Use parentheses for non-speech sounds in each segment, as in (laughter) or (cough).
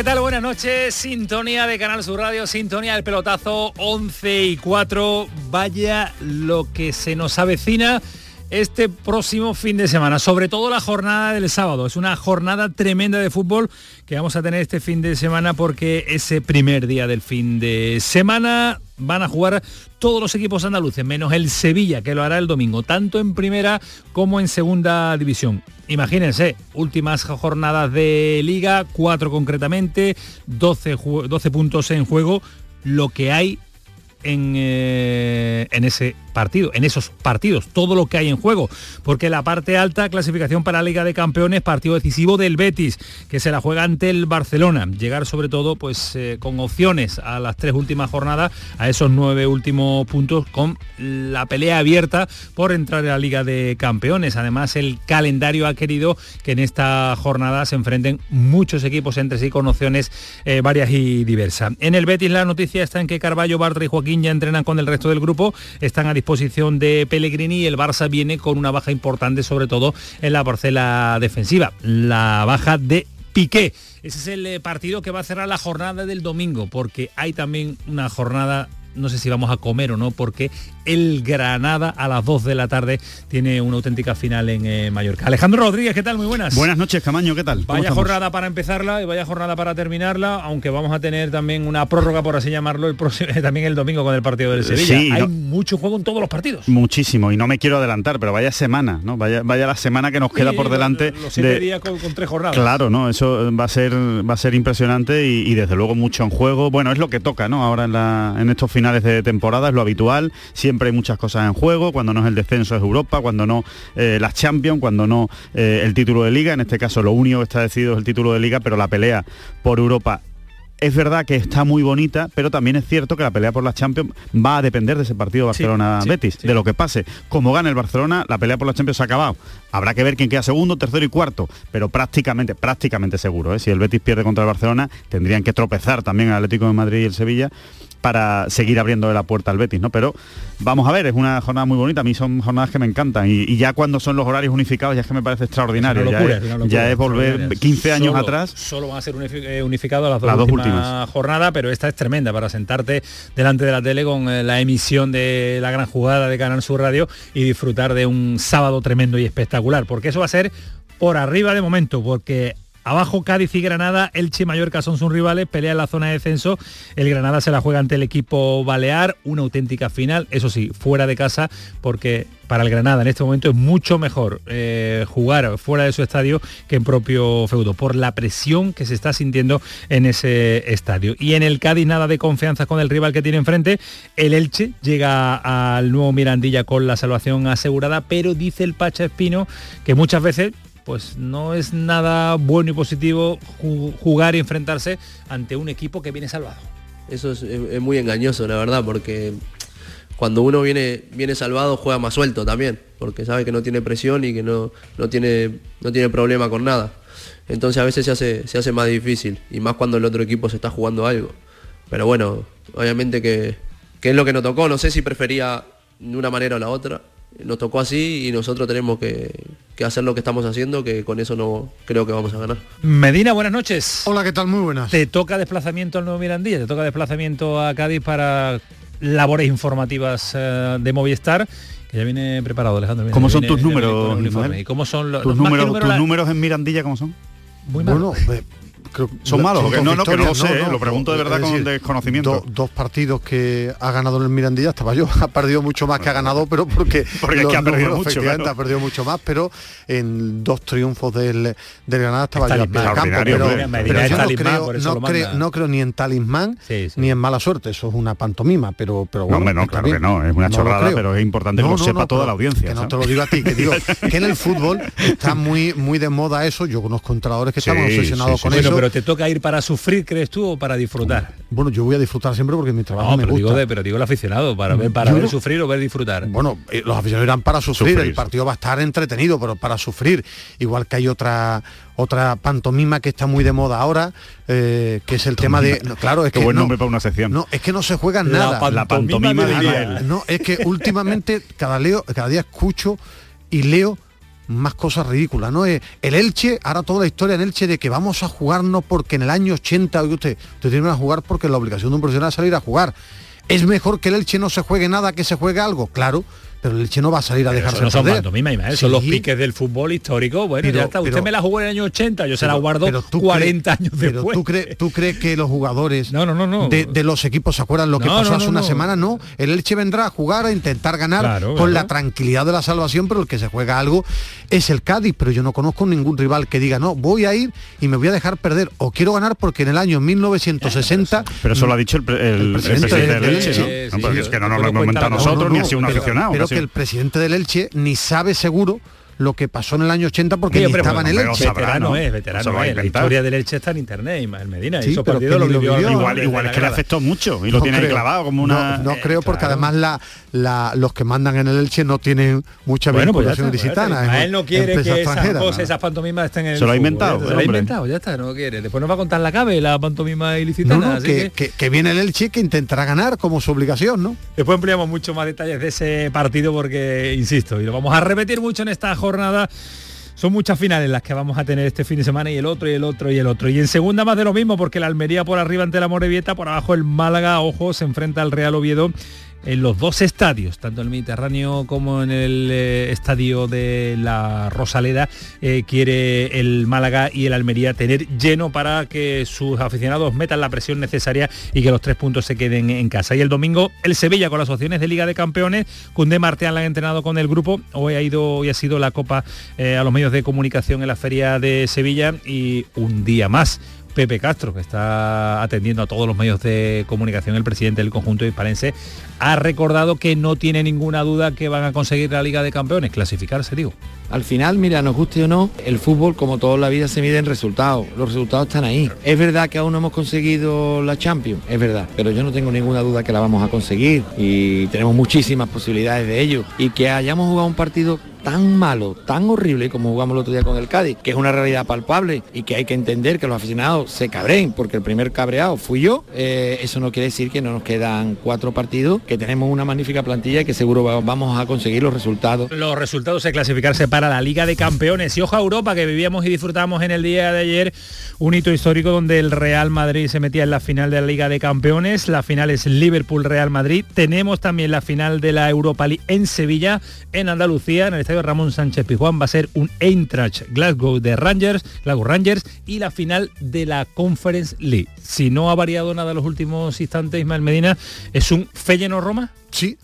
¿Qué tal? Buenas noches. Sintonía de Canal Sur Radio, sintonía del pelotazo 11 y 4. Vaya lo que se nos avecina este próximo fin de semana, sobre todo la jornada del sábado. Es una jornada tremenda de fútbol que vamos a tener este fin de semana porque ese primer día del fin de semana van a jugar todos los equipos andaluces, menos el Sevilla, que lo hará el domingo, tanto en primera como en segunda división. Imagínense, últimas jornadas de liga, cuatro concretamente, 12, 12 puntos en juego, lo que hay en, eh, en, ese partido, en esos partidos, todo lo que hay en juego, porque la parte alta, clasificación para la Liga de Campeones, partido decisivo del Betis, que se la juega ante el Barcelona, llegar sobre todo pues eh, con opciones a las tres últimas jornadas, a esos nueve últimos puntos, con la pelea abierta por entrar en la Liga de Campeones. Además, el calendario ha querido que en esta jornada se enfrenten muchos equipos entre sí con opciones eh, varias y diversas. En el Betis la noticia está en que Carballo, Bartra y Joaquín ya entrenan con el resto del grupo, están a disposición de Pellegrini y el Barça viene con una baja importante, sobre todo en la parcela defensiva, la baja de Piqué. Ese es el eh, partido que va a cerrar la jornada del domingo, porque hay también una jornada no sé si vamos a comer o no, porque el Granada a las 2 de la tarde tiene una auténtica final en eh, Mallorca. Alejandro Rodríguez, ¿qué tal? Muy buenas. Buenas noches, Camaño, ¿qué tal? Vaya jornada para empezarla y vaya jornada para terminarla, aunque vamos a tener también una prórroga, por así llamarlo, el próximo, (laughs) también el domingo con el partido del Sevilla. Sí, Hay no- mucho juego en todos los partidos. Muchísimo, y no me quiero adelantar, pero vaya semana, ¿no? Vaya, vaya la semana que nos queda Sí, por delante. Los siete de- días con, con tres jornadas. Claro, no, eso va a ser va a ser impresionante y, y desde luego mucho en juego. Bueno, es lo que toca, ¿no? Ahora en, la- en estos finales de temporada es lo habitual. Siempre hay muchas cosas en juego. Cuando no es el descenso es Europa, cuando no eh, las Champions, cuando no eh, el título de Liga. En este caso lo único que está decidido es el título de Liga, pero la pelea por Europa es verdad que está muy bonita, pero también es cierto que la pelea por la Champions va a depender de ese partido Barcelona-Betis, sí. de lo que pase. Como gane el Barcelona, la pelea por la Champions se ha acabado. Habrá que ver quién queda segundo, tercero y cuarto, pero prácticamente, prácticamente seguro. ¿eh? Si el Betis pierde contra el Barcelona, tendrían que tropezar también el Atlético de Madrid y el Sevilla para seguir abriendo la puerta al Betis, ¿no? Pero vamos a ver, es una jornada muy bonita, a mí son jornadas que me encantan y, y ya cuando son los horarios unificados ya es que me parece extraordinario, Es una ya, locura, es, es locura, ya es volver extraordinaria. 15 años Solo- atrás. Solo van a ser eh, unificados las dos, Las dos últimas, últimas. jornadas, pero esta es tremenda para sentarte delante de la tele con eh, la emisión de la gran jugada de Canal Sur Radio y disfrutar de un sábado tremendo y espectacular, porque eso va a ser por arriba de momento, porque Abajo Cádiz y Granada, Elche y Mallorca son sus rivales, pelea en la zona de descenso. El Granada se la juega ante el equipo Balear, una auténtica final, eso sí, fuera de casa, porque para el Granada en este momento es mucho mejor eh, jugar fuera de su estadio que en propio feudo, por la presión que se está sintiendo en ese estadio. Y en el Cádiz nada de confianza con el rival que tiene enfrente. El Elche llega al nuevo Mirandilla con la salvación asegurada, pero dice el Pacha Espino que muchas veces pues no es nada bueno y positivo ju- jugar y enfrentarse ante un equipo que viene salvado. Eso es, es- es muy engañoso, la verdad, porque cuando uno viene, viene salvado juega más suelto también, porque sabe que no tiene presión y que no, no, tiene, no tiene problema con nada. Entonces a veces se hace, se hace más difícil, y más cuando el otro equipo se está jugando algo. Pero bueno, obviamente que, que es lo que nos tocó, no sé si prefería de una manera o la otra. Nos tocó así y nosotros tenemos que, que hacer lo que estamos haciendo, que con eso no creo que vamos a ganar. Medina, buenas noches. Hola, ¿qué tal? Muy buenas. Te toca desplazamiento al Nuevo Mirandilla, te toca desplazamiento a Cádiz para labores informativas eh, de Movistar. Que ya viene preparado, Alejandro. Viene- ¿Cómo son viene- tus viene números? ¿Y cómo son los, ¿Tus, números, número tus la- números en Mirandilla cómo son? Muy mal. Bueno, eh, ¿Son malos No, no, que no lo sé, ¿eh? lo pregunto de verdad con desconocimiento. do- dos partidos que ha ganado en el Mirandilla, estaba yo, (laughs) ha perdido mucho más que ha ganado, pero porque, (laughs) Porque es los que ha perdido números, mucho, claro. ha perdido mucho más, pero en dos triunfos del, del Granada estaba Es yo a pie de talismán. campo. Pero, yo no talismán, creo, no, no ni en talismán Sí, sí. ni en mala suerte, eso es una pantomima, pero, pero No, bueno. hombre, no, claro bien. que no, es una chorrada, pero es importante que lo sepa toda la audiencia, Que no te lo digo a ti, que (laughs) digo que en el fútbol está muy muy de moda eso. Yo conozco entrenadores que estaban obsesionados con eso. Pero te toca ir para sufrir, ¿crees tú, o para disfrutar? Bueno, yo voy a disfrutar siempre porque mi trabajo No, me pero gusta. digo, de, pero digo el aficionado, para ver, para Yo ver no- sufrir o ver disfrutar. Bueno, eh, los aficionados irán para sufrir, Sufrir. el partido va a estar entretenido, pero para sufrir. Igual que hay otra otra pantomima que está muy de moda ahora, eh, que es el tema de. no, claro, es Qué que buen no, nombre para una sección. no, es que no se juega La nada. la pantomima de. Ismael. No, es que últimamente cada leo, cada día escucho y leo más cosas ridículas, ¿no? Eh, El Elche, ahora toda la historia en Elche de que vamos a jugarnos porque en el año 80, oiga usted, usted tiene que jugar porque la obligación de un profesional es salir a jugar. ¿Es mejor que el Elche no se juegue nada que se juegue algo? Claro, pero el Elche no va a salir a Pero dejarse eso no son los piques del fútbol histórico. Bueno, Pero- ya está. Usted pero- me la jugó en el año 80, yo se la guardo pero tú 40 crees- años pero después. ¿tú, crees, ¿tú crees que los jugadores No, no, no, no. De, de los equipos se acuerdan lo que No, pasó no, hace no, una no. semana? No, el Elche vendrá a jugar, a intentar ganar Claro, con claro. la tranquilidad de la salvación, pero el que se juega algo es el Cádiz, pero yo no conozco ningún rival que diga, no, voy a ir y me voy a dejar perder, o quiero ganar porque en el año 1960... Pero eso lo ha dicho el, pre- el- El el presidente del Elche. ¿no? Sí, No, sí, porque sí, es que no nos lo hemos la- nosotros, No, no, ni ha sido un aficionado. Que el presidente del Elche ni sabe seguro lo que pasó en el año 80 porque Sí, ni hombre, estaba en el Elche. veterano ¿no? es, veterano es. La inventado. historia del Elche está en internet, Ismael Medina. Sí, y esos pero partidos lo vivió. vivió. Igual, igual la es que le afectó mucho y lo tiene ahí creo. clavado como una... no Eh, creo porque claro. además la, la- los que mandan en el Elche no tienen mucha Bueno, pues vinculación pues es no quiere que esas cosas, esas pantomimas estén en el Se lo ha inventado, ¿eh? Se lo ha inventado, ya está, no quiere. Después nos va a contar la cabe, la pantomima ilicitana. así que, que- que- que viene el Elche que intentará ganar como su obligación, ¿no? Después ampliamos mucho más detalles de ese partido porque, insisto, y lo vamos a repetir mucho en esta jornada. Son muchas finales las que vamos a tener este fin de semana y el otro y el otro y el otro. Y en segunda más de lo mismo porque la Almería por arriba ante la Morevieta, por abajo el Málaga, ojo, se enfrenta al Real Oviedo en los dos estadios, tanto en el Mediterráneo como en el eh, estadio de la Rosaleda, eh, quiere el Málaga y el Almería tener lleno para que sus aficionados metan la presión necesaria y que los tres puntos se queden en casa. Y el domingo el Sevilla con las opciones de Liga de Campeones, Cundé Martial la han entrenado con el grupo, hoy ha ido hoy ha sido la Copa eh, a los medios de comunicación en la Feria de Sevilla y un día más. Pepe Castro, que está atendiendo a todos los medios de comunicación, el presidente del conjunto hispalense, ha recordado que no tiene ninguna duda que van a conseguir la Liga de Campeones, clasificarse, digo. Al final, mira, nos guste o no, el fútbol, como toda la vida, se mide en resultados. Los resultados están ahí. Es verdad que aún no hemos conseguido la Champions, es verdad, pero yo no tengo ninguna duda que la vamos a conseguir y tenemos muchísimas posibilidades de ello. Y que hayamos jugado un partido tan malo, tan horrible como jugamos el otro día con el Cádiz, que es una realidad palpable y que hay que entender que los aficionados se cabreen, porque el primer cabreado fui yo, eh, eso no quiere decir que no nos quedan cuatro partidos, que tenemos una magnífica plantilla y que seguro va- vamos a conseguir los resultados. Los resultados de clasificarse para la Liga de Campeones. Y ojo a Europa, que vivíamos y disfrutamos en el día de ayer un hito histórico donde el Real Madrid se metía en la final de la Liga de Campeones. La final es Liverpool-Real Madrid. Tenemos también la final de la Europa League en Sevilla, en Andalucía, Ramón Sánchez Pizjuán. Va a ser un Eintracht Glasgow de Rangers, Glasgow Rangers y la final de la Conference League. Si no ha variado nada los últimos instantes, Ismael Medina, es un Feyenoord-Roma. Sí.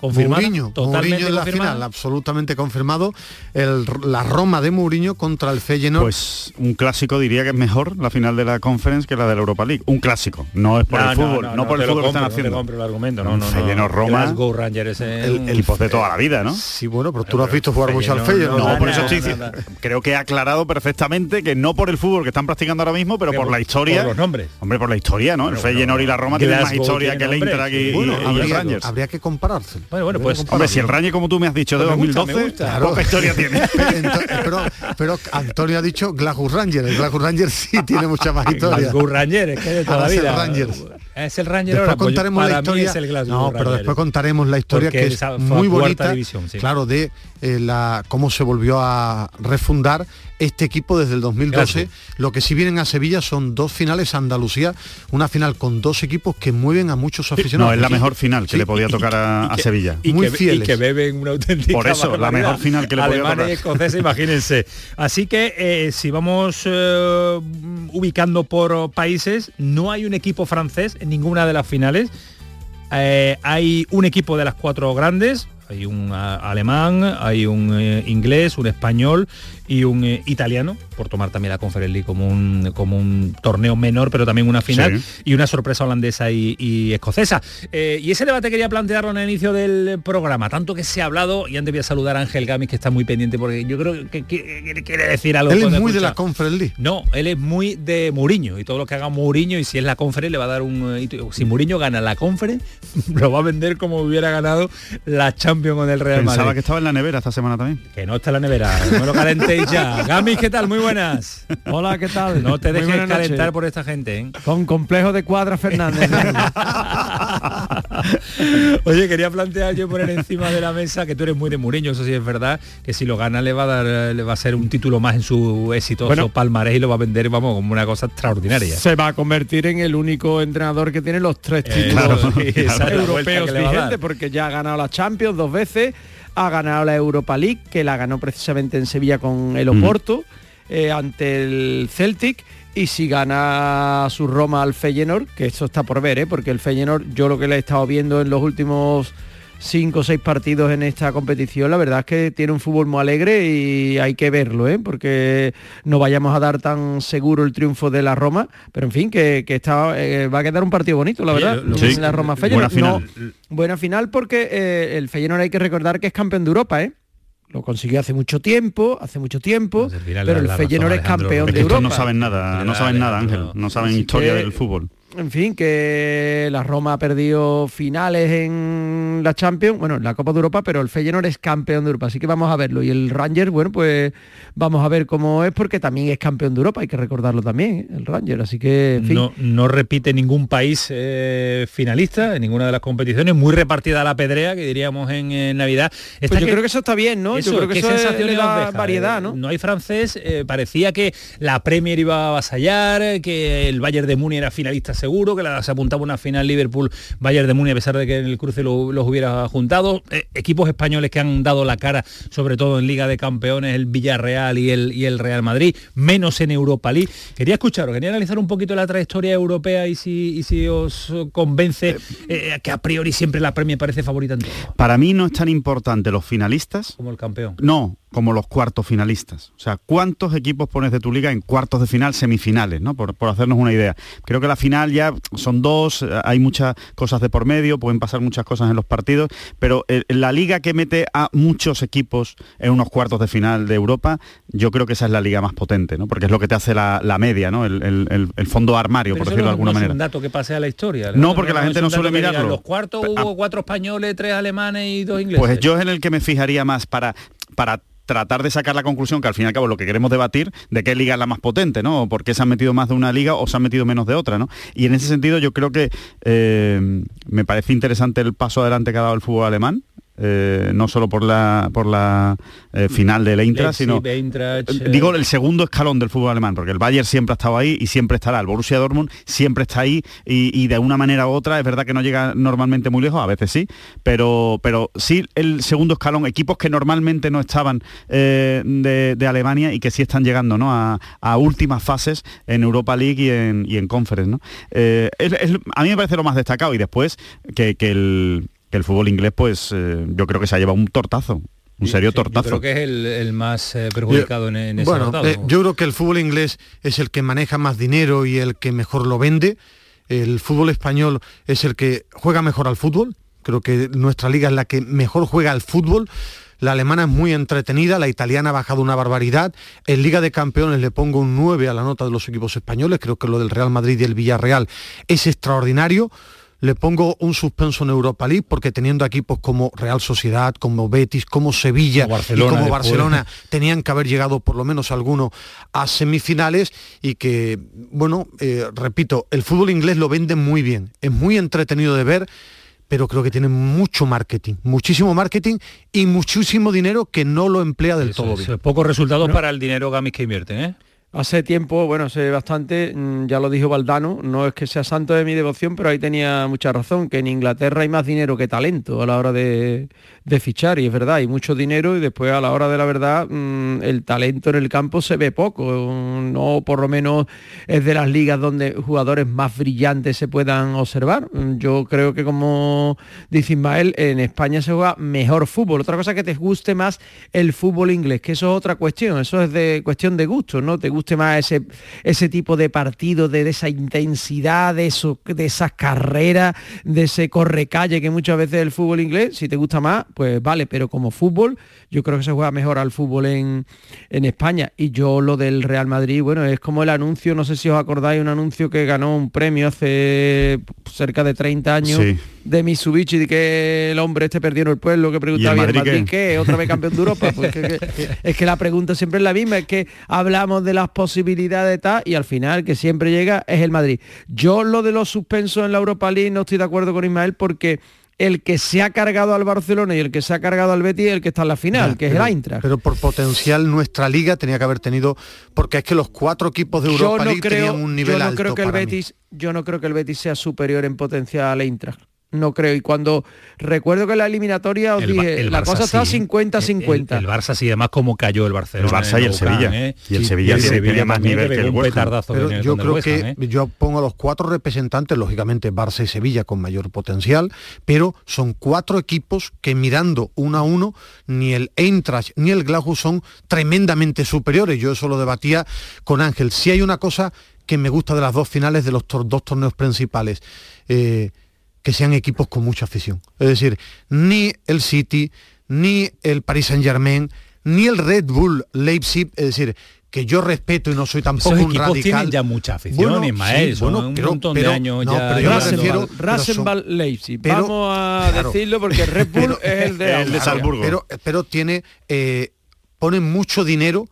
Confirmada, Mourinho, totalmente Mourinho en la confirmada. final, absolutamente confirmado. El- la Roma de Mourinho contra el Feyenoord. Pues un clásico diría que es mejor la final de la Conference que la de la Europa League. Un clásico, no es por el fútbol, no, por te el lo fútbol que están no haciendo. compro el argumento, no, no, no. Feyenoord Roma. Rangers es El- el- de toda la vida, ¿no? sí, bueno, pero tú lo has visto jugar mucho al Feyenoord. No, por eso estoy diciendo. Creo que ha aclarado perfectamente que no por el fútbol que están practicando ahora mismo, pero por por- la historia. por los nombres. Hombre, por la historia, ¿no? El Feyenoord y la Roma tienen más historia que el y, el habría, Rangers. habría que comparárselo. Bueno, bueno, pues, Hombre, si el Rangers, como tú me has dicho, de Pues me gusta, 2012, me gusta. Claro. poca historia (laughs) tiene. Pero, pero Antonio ha dicho Glasgow Rangers. El Glasgow Rangers sí tiene mucha más historia. Glasgow Rangers, es que de toda la es el vida. Rangers. Es el Ranger Después ahora, pues yo- contaremos para la historia. es el Glasgow no, pero Rangers. después contaremos la historia Porque que es muy bonita. división, sí. Claro, de eh, la cómo se volvió a refundar este equipo desde el 2012. Glasgow. Lo que sí vienen a Sevilla son dos finales a Andalucía, una final con dos equipos que mueven a muchos aficionados. No, es la mejor final que Sí, le podía tocar a, a que- Sevilla. y Muy que, fieles. y que beben una auténtica Por eso, la mejor final que le podía tocar. escocesa, (laughs) imagínense. Así que eh, si vamos eh, ubicando por países, no hay un equipo francés en ninguna de las finales. Eh, hay un equipo de las cuatro grandes, Hay un a- alemán, hay un eh, inglés, un español y un eh, italiano, por tomar también la Conference League como un, como un torneo menor, pero también una final, Sí. y una sorpresa holandesa y, y escocesa. Eh, y ese debate quería plantearlo en el inicio del programa, tanto que se ha hablado, y antes voy a saludar a Ángel Gamis, que está muy pendiente, porque yo creo que, que- que quiere decir algo. Él es muy de la Conference League. No, él es muy de Mourinho y todo lo que haga Mourinho y si es la conference le va a dar un eh, si Mourinho gana la conference (laughs) lo va a vender como hubiera ganado la Champions con el Real Pensaba Madrid. que estaba en la nevera esta semana también. Que no está en la nevera, no lo ya. Gamis, ¿qué tal? Muy buenas. Hola, ¿qué tal? No te dejes calentar por esta gente, ¿eh? Con complejo de cuadra Fernández. (laughs) Oye, quería plantear yo poner encima de la mesa que tú eres muy de Mourinho, eso sí es verdad, que si lo gana le va a dar le va a ser un título más en su exitoso Bueno. palmarés y lo va a vender, vamos, como una cosa extraordinaria. Se va a convertir en el único entrenador que tiene los tres Eh, títulos claro, (laughs) europeos vigentes, porque ya ha ganado la Champions dos veces, ha ganado la Europa League, que la ganó precisamente en Sevilla con el Mm. Oporto, eh, ante el Celtic. Y si gana su Roma al Feyenoord, que eso está por ver, ¿eh? porque el Feyenoord, yo lo que le he estado viendo en los últimos cinco o seis partidos en esta competición, la verdad es que tiene un fútbol muy alegre y hay que verlo, ¿eh? porque no vayamos a dar tan seguro el triunfo de la Roma, pero en fin, que, que está, eh, va a quedar un partido bonito, la verdad, lo- Sí. la Roma Buena Feyenoord. final. No, buena final porque eh, el Feyenoord hay que recordar que es campeón de Europa, ¿eh? Lo consiguió hace mucho tiempo, hace mucho tiempo, pero el Feyenoord es campeón. Es de que estos Europa. no saben nada, no saben nada, Ángel. No saben Así historia que- del fútbol. En fin, que la Roma ha perdido finales en la Champions, bueno, en la Copa de Europa, pero el Feyenoord es campeón de Europa, así que vamos a verlo. Y el Ranger, bueno, pues vamos a ver cómo es, porque también es campeón de Europa, hay que recordarlo también, ¿eh? el Ranger. Así que, en fin, No, no repite ningún país eh, finalista en ninguna de las competiciones, muy repartida la pedrea, que diríamos en, Navidad. Esta pues yo creo que eso está bien, ¿no? Eso, yo creo que ¿qué eso sensaciones le da deja? variedad, Eh, ¿no? No hay francés, eh, parecía que la Premier iba a avasallar, que el Bayern de Múnich era finalista seguro, que la, se apuntaba una final Liverpool-Bayern de Múnich a pesar de que en el cruce lo- los hubiera juntado. Eh, equipos españoles que han dado la cara, sobre todo en Liga de Campeones, el Villarreal y el, y el Real Madrid, menos en Europa League. Quería escucharos, quería analizar un poquito la trayectoria europea y si, y si os convence eh, que a priori siempre la Premier parece favorita en todo, Para mí no es tan importante los finalistas como el campeón. No, como los cuartos finalistas. O sea, ¿cuántos equipos pones de tu liga en cuartos de final, semifinales, ¿no? Por, por hacernos una idea. Creo que la final ya son dos, eh, hay muchas cosas de por medio, pueden pasar muchas cosas en los partidos, pero eh, la liga que mete a muchos equipos en unos cuartos de final de Europa, yo creo que esa es la liga más potente, ¿no? Porque es lo que te hace la, la media, ¿no? El, el- fondo armario, Pero por decirlo de alguna no manera. es un dato que pase a la historia. No, porque la gente no suele mirarlo. En los cuartos Pe- hubo ah. cuatro españoles, tres alemanes y dos ingleses. Pues yo es en el que me fijaría más para, para tratar de sacar la conclusión que al fin y al cabo lo que queremos debatir de qué liga es la más potente, ¿no? O por qué se han metido más de una liga o se han metido menos de otra, ¿no? Y en ese sentido yo creo que eh, me parece interesante el paso adelante que ha dado el fútbol alemán. Eh, no solo por la por la eh, final del Eintracht, sino Eintracht, eh, Digo el segundo escalón del fútbol alemán, porque el Bayern siempre ha estado ahí y siempre estará. El Borussia Dortmund siempre está ahí y, y de una manera u otra es verdad que no llega normalmente muy lejos, a veces sí, pero, pero sí el segundo escalón, equipos que normalmente no estaban eh, de, de Alemania y que sí están llegando ¿no? a, a últimas fases en Europa League y en, y en Conference. ¿no? Eh, es- es- a mí me parece lo más destacado y después que, que el, que el fútbol inglés, pues eh, yo creo que se ha llevado un tortazo. Un serio sí, yo tortazo. creo que es el, el más eh, perjudicado en, en ese Bueno, eh, yo creo que el fútbol inglés es el que maneja más dinero y el que mejor lo vende. El fútbol español es el que juega mejor al fútbol. Creo que nuestra liga es la que mejor juega al fútbol. La alemana es muy entretenida, la italiana ha bajado una barbaridad. En Liga de Campeones le pongo un 9 a la nota de los equipos españoles. Creo que lo del Real Madrid y el Villarreal es extraordinario. Le pongo un suspenso en Europa League porque teniendo equipos como Real Sociedad, como Betis, como Sevilla Como Barcelona y como después. Barcelona tenían que haber llegado por lo menos alguno a semifinales y que, bueno, eh, repito, el fútbol inglés lo vende muy bien, es muy entretenido de ver, pero creo que tiene mucho marketing, muchísimo marketing y muchísimo dinero que no lo emplea del Eso todo es, bien. pocos resultados para el dinero Gamis que invierten, ¿eh? Hace tiempo, bueno, hace bastante, mm, ya lo dijo Valdano, no es que sea santo de mi devoción, pero ahí tenía mucha razón, que en Inglaterra hay más dinero que talento a la hora de, de fichar, y es verdad, hay mucho dinero y después a la hora de la verdad mm, el talento en el campo se ve poco, no por lo menos es de las ligas donde jugadores más brillantes se puedan observar. Mm, Yo creo que como dice Ismael, en España se juega mejor fútbol. Otra cosa que te guste más el fútbol inglés, que eso es otra cuestión, eso es de cuestión de gusto, ¿no? Te guste más ese, ese tipo de partido, de, de esa intensidad, de, eso, de esas carreras, de ese correcalle que muchas veces el fútbol inglés, si te gusta más, pues vale, pero como fútbol yo creo que se juega mejor al fútbol en, en España. Y yo lo del Real Madrid, bueno, es como el anuncio, no sé si os acordáis, un anuncio que ganó un premio hace cerca de 30 años Sí. de Mitsubishi, de que el hombre este perdió el pueblo, que preguntaba ¿Y el ¿y el Madrid Madrid qué? qué? ¿Otra vez campeón de Europa? (laughs) Pues que- que- es que la pregunta siempre es la misma, es que hablamos de las posibilidades de tal y al final que siempre llega es el Madrid. Yo lo de los suspensos en la Europa League no estoy de acuerdo con Ismael porque el que se ha cargado al Barcelona y el que se ha cargado al Betis es el que está en la final, que es el Eintracht. Pero por potencial nuestra liga tenía que haber tenido, porque es que los cuatro equipos de yo Europa no League creo, tenían un nivel yo no alto creo que el para mí. Betis, yo no creo que el Betis sea superior en potencial al Eintracht. No creo. Y cuando recuerdo que la eliminatoria os El dije, el la cosa está sí. 50-50. El, el Barça sí, además como cayó el El Barcelona. Barça y el Sevilla. ¿eh? Y el Sí, Sevilla el tiene- Sevilla más nivel que el petardazo Pero el- yo el creo West que ¿eh? yo pongo a los cuatro representantes, lógicamente Barça y Sevilla con mayor potencial, pero son cuatro equipos que mirando uno a uno, ni el Eintracht ni el Glasgow son tremendamente superiores. Yo eso lo debatía con Ángel. Si hay una cosa que me gusta de las dos finales de los tor- dos torneos principales, eh, que sean equipos con mucha afición. Es decir, ni el City, ni el Paris Saint Germain, ni el Red Bull Leipzig, es decir, que yo respeto y no soy tampoco Esos un radical. tienen ya mucha afición, Bueno, Ismael, sí, bueno, un pero- montón pero- de años no, ya. pero yo me llevando- refiero- Rasenball, pero son- Rasenball Leipzig. pero- Vamos a claro. decirlo porque Red Bull Pero- es el de, el de. Salzburgo. Pero, pero tiene, eh, pone mucho dinero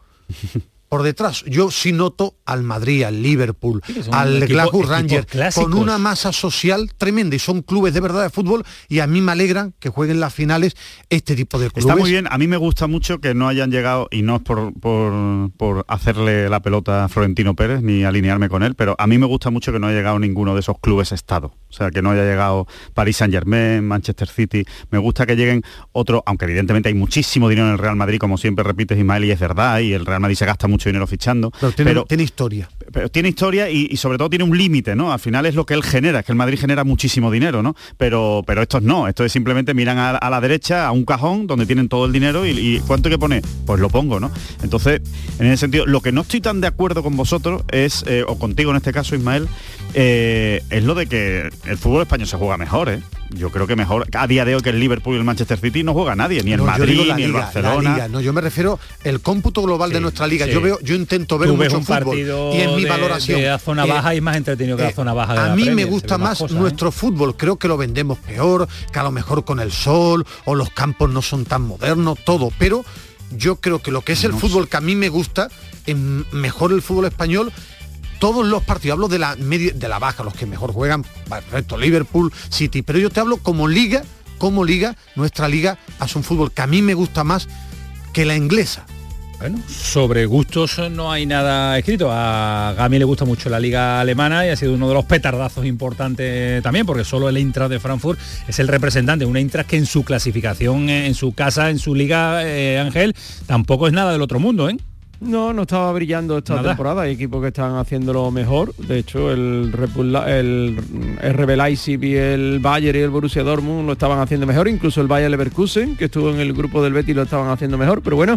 por detrás. Yo sí noto al Madrid, al Liverpool, Sí, al Glasgow Rangers, con una masa social tremenda y son clubes de verdad de fútbol y a mí me alegran que jueguen las finales este tipo de clubes. Está muy bien, a mí me gusta mucho que no hayan llegado, y no es por, por, por hacerle la pelota a Florentino Pérez ni alinearme con él, pero a mí me gusta mucho que no haya llegado ninguno de esos clubes Estado. O sea, que no haya llegado Paris Saint Germain, Manchester City. Me gusta que lleguen otros, aunque evidentemente hay muchísimo dinero en el Real Madrid, como siempre repites Ismael, y es verdad, y el Real Madrid se gasta mucho dinero fichando. Pero tiene, pero- tiene historia. Pero tiene historia y, y sobre todo tiene un límite, ¿no? Al final es lo que él genera, es que el Madrid genera muchísimo dinero, ¿no? Pero, pero estos no, estos es simplemente miran a, a la derecha, a un cajón donde tienen todo el dinero y, y ¿cuánto hay que poner? Pues lo pongo, ¿no? Entonces, en ese sentido, lo que no estoy tan de acuerdo con vosotros es, eh, o contigo en este caso, Ismael, eh, es lo de que el fútbol español se juega mejor, ¿eh? Yo creo que mejor, a día de hoy que el Liverpool y el Manchester City no juega nadie, ni el No, Madrid, ni el la Barcelona. liga. No, yo me refiero el cómputo global de nuestra liga. sí. Yo veo, yo intento ver Tú mucho un fútbol partido y en mi de- valoración. de la zona eh, baja y más entretenido que la eh, zona baja de A la mí me Premier, gusta más más cosas, ¿eh? nuestro fútbol. Creo que lo vendemos peor, que a lo mejor con el sol o los campos no son tan modernos, todo. Pero yo creo que lo que es el fútbol que a mí me gusta, es mejor el fútbol español todos los partidos, hablo de la media, de la baja, los que mejor juegan, resto Liverpool, City, pero yo te hablo como liga, como liga, nuestra liga hace un fútbol que a mí me gusta más que la inglesa. Bueno, sobre gustos no hay nada escrito. A Gami le gusta mucho la liga alemana y ha sido uno de los petardazos importantes también, porque solo el Eintracht de Frankfurt es el representante, un Eintracht que en su clasificación, en su casa, en su liga, eh, Ángel, tampoco es nada del otro mundo, ¿eh? No, no estaba brillando esta Nada. temporada. Hay equipos que están haciéndolo mejor. De hecho, el, el RB Leipzig y el Bayern y el Borussia Dortmund lo estaban haciendo mejor. Incluso el Bayern Leverkusen, que estuvo en el grupo del Betis, lo estaban haciendo mejor. Pero bueno,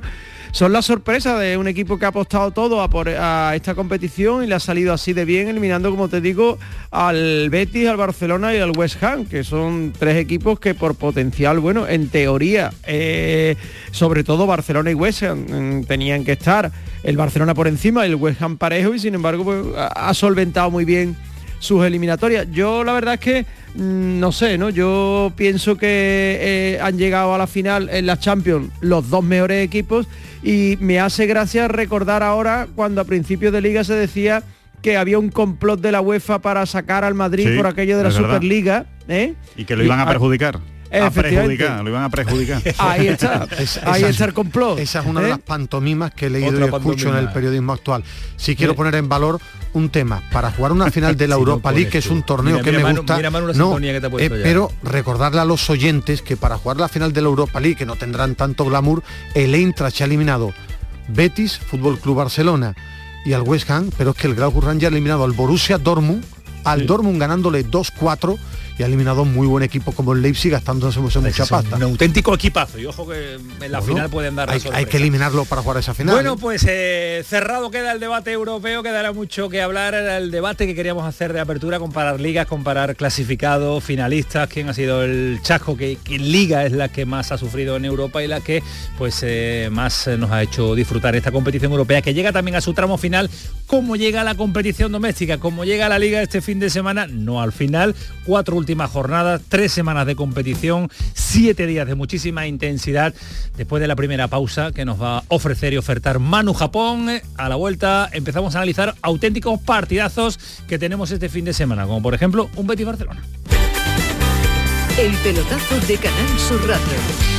son las sorpresas de un equipo que ha apostado todo a, esta competición y le ha salido así de bien, eliminando, como te digo, al Betis, al Barcelona y al West Ham, que son tres equipos que por potencial, bueno, en teoría, eh, sobre todo Barcelona y West Ham mm, tenían que estar. El Barcelona por encima el West Ham parejo y sin embargo pues, ha solventado muy bien sus eliminatorias. Yo la verdad es que mm, no sé, ¿no? Yo pienso que eh, han llegado a la final en la Champions los dos mejores equipos y me hace gracia recordar ahora cuando a principios de liga se decía que había un complot de la UEFA para sacar al Madrid Sí, por aquello de la. Superliga, ¿eh? Y que lo iban a perjudicar. A perjudicar, lo iban a perjudicar. Ahí (laughs) está, ahí está es- el complot. Esa es una ¿eh? de las pantomimas que he leído Otra y escucho en el periodismo actual. Si quiero poner en valor un tema para jugar una (laughs) final de la Si no Europa League, que es un torneo Mira, que mira, me Manu, gusta. mira, Manu, la no, que te eh, pero recordarle a los oyentes que para jugar la final de la Europa League, que no tendrán tanto glamour, el Eintracht se ha eliminado Betis, Fútbol Club Barcelona y al West Ham, pero es que el Glasgow Rangers ha eliminado al Borussia Dortmund, al Dortmund ganándole 2-4 y ha eliminado un muy buen equipo como el Leipzig gastándose mucha es pasta. Un auténtico equipazo. Y ojo que en la Bueno, final pueden dar hay, hay que eliminarlo para jugar esa final. Bueno, ¿eh? pues eh, cerrado queda el debate europeo, quedará mucho que hablar, era el debate que queríamos hacer de apertura, comparar ligas, comparar clasificados, finalistas, quién ha sido el chasco, que, que liga es la que más ha sufrido en Europa y la que pues eh, más nos ha hecho disfrutar esta competición europea, que llega también a su tramo final, cómo llega la competición doméstica, cómo llega la liga este fin de semana, no al final, cuatro últimas jornadas, tres semanas de competición, siete días de muchísima intensidad, después de la primera pausa que nos va a ofrecer y ofertar Manu Japón. A la vuelta empezamos a analizar auténticos partidazos que tenemos este fin de semana, como por ejemplo un Betis Barcelona. El pelotazo de Canal Sur Radio.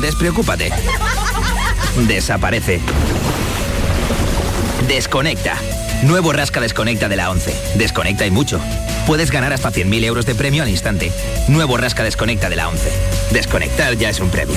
Despreocúpate. Desaparece. Desconecta. Nuevo Rasca Desconecta de la 11. Desconecta y mucho. Puedes ganar hasta 100.000 euros de premio al instante. Nuevo Rasca Desconecta de la 11. Desconectar ya es un premio.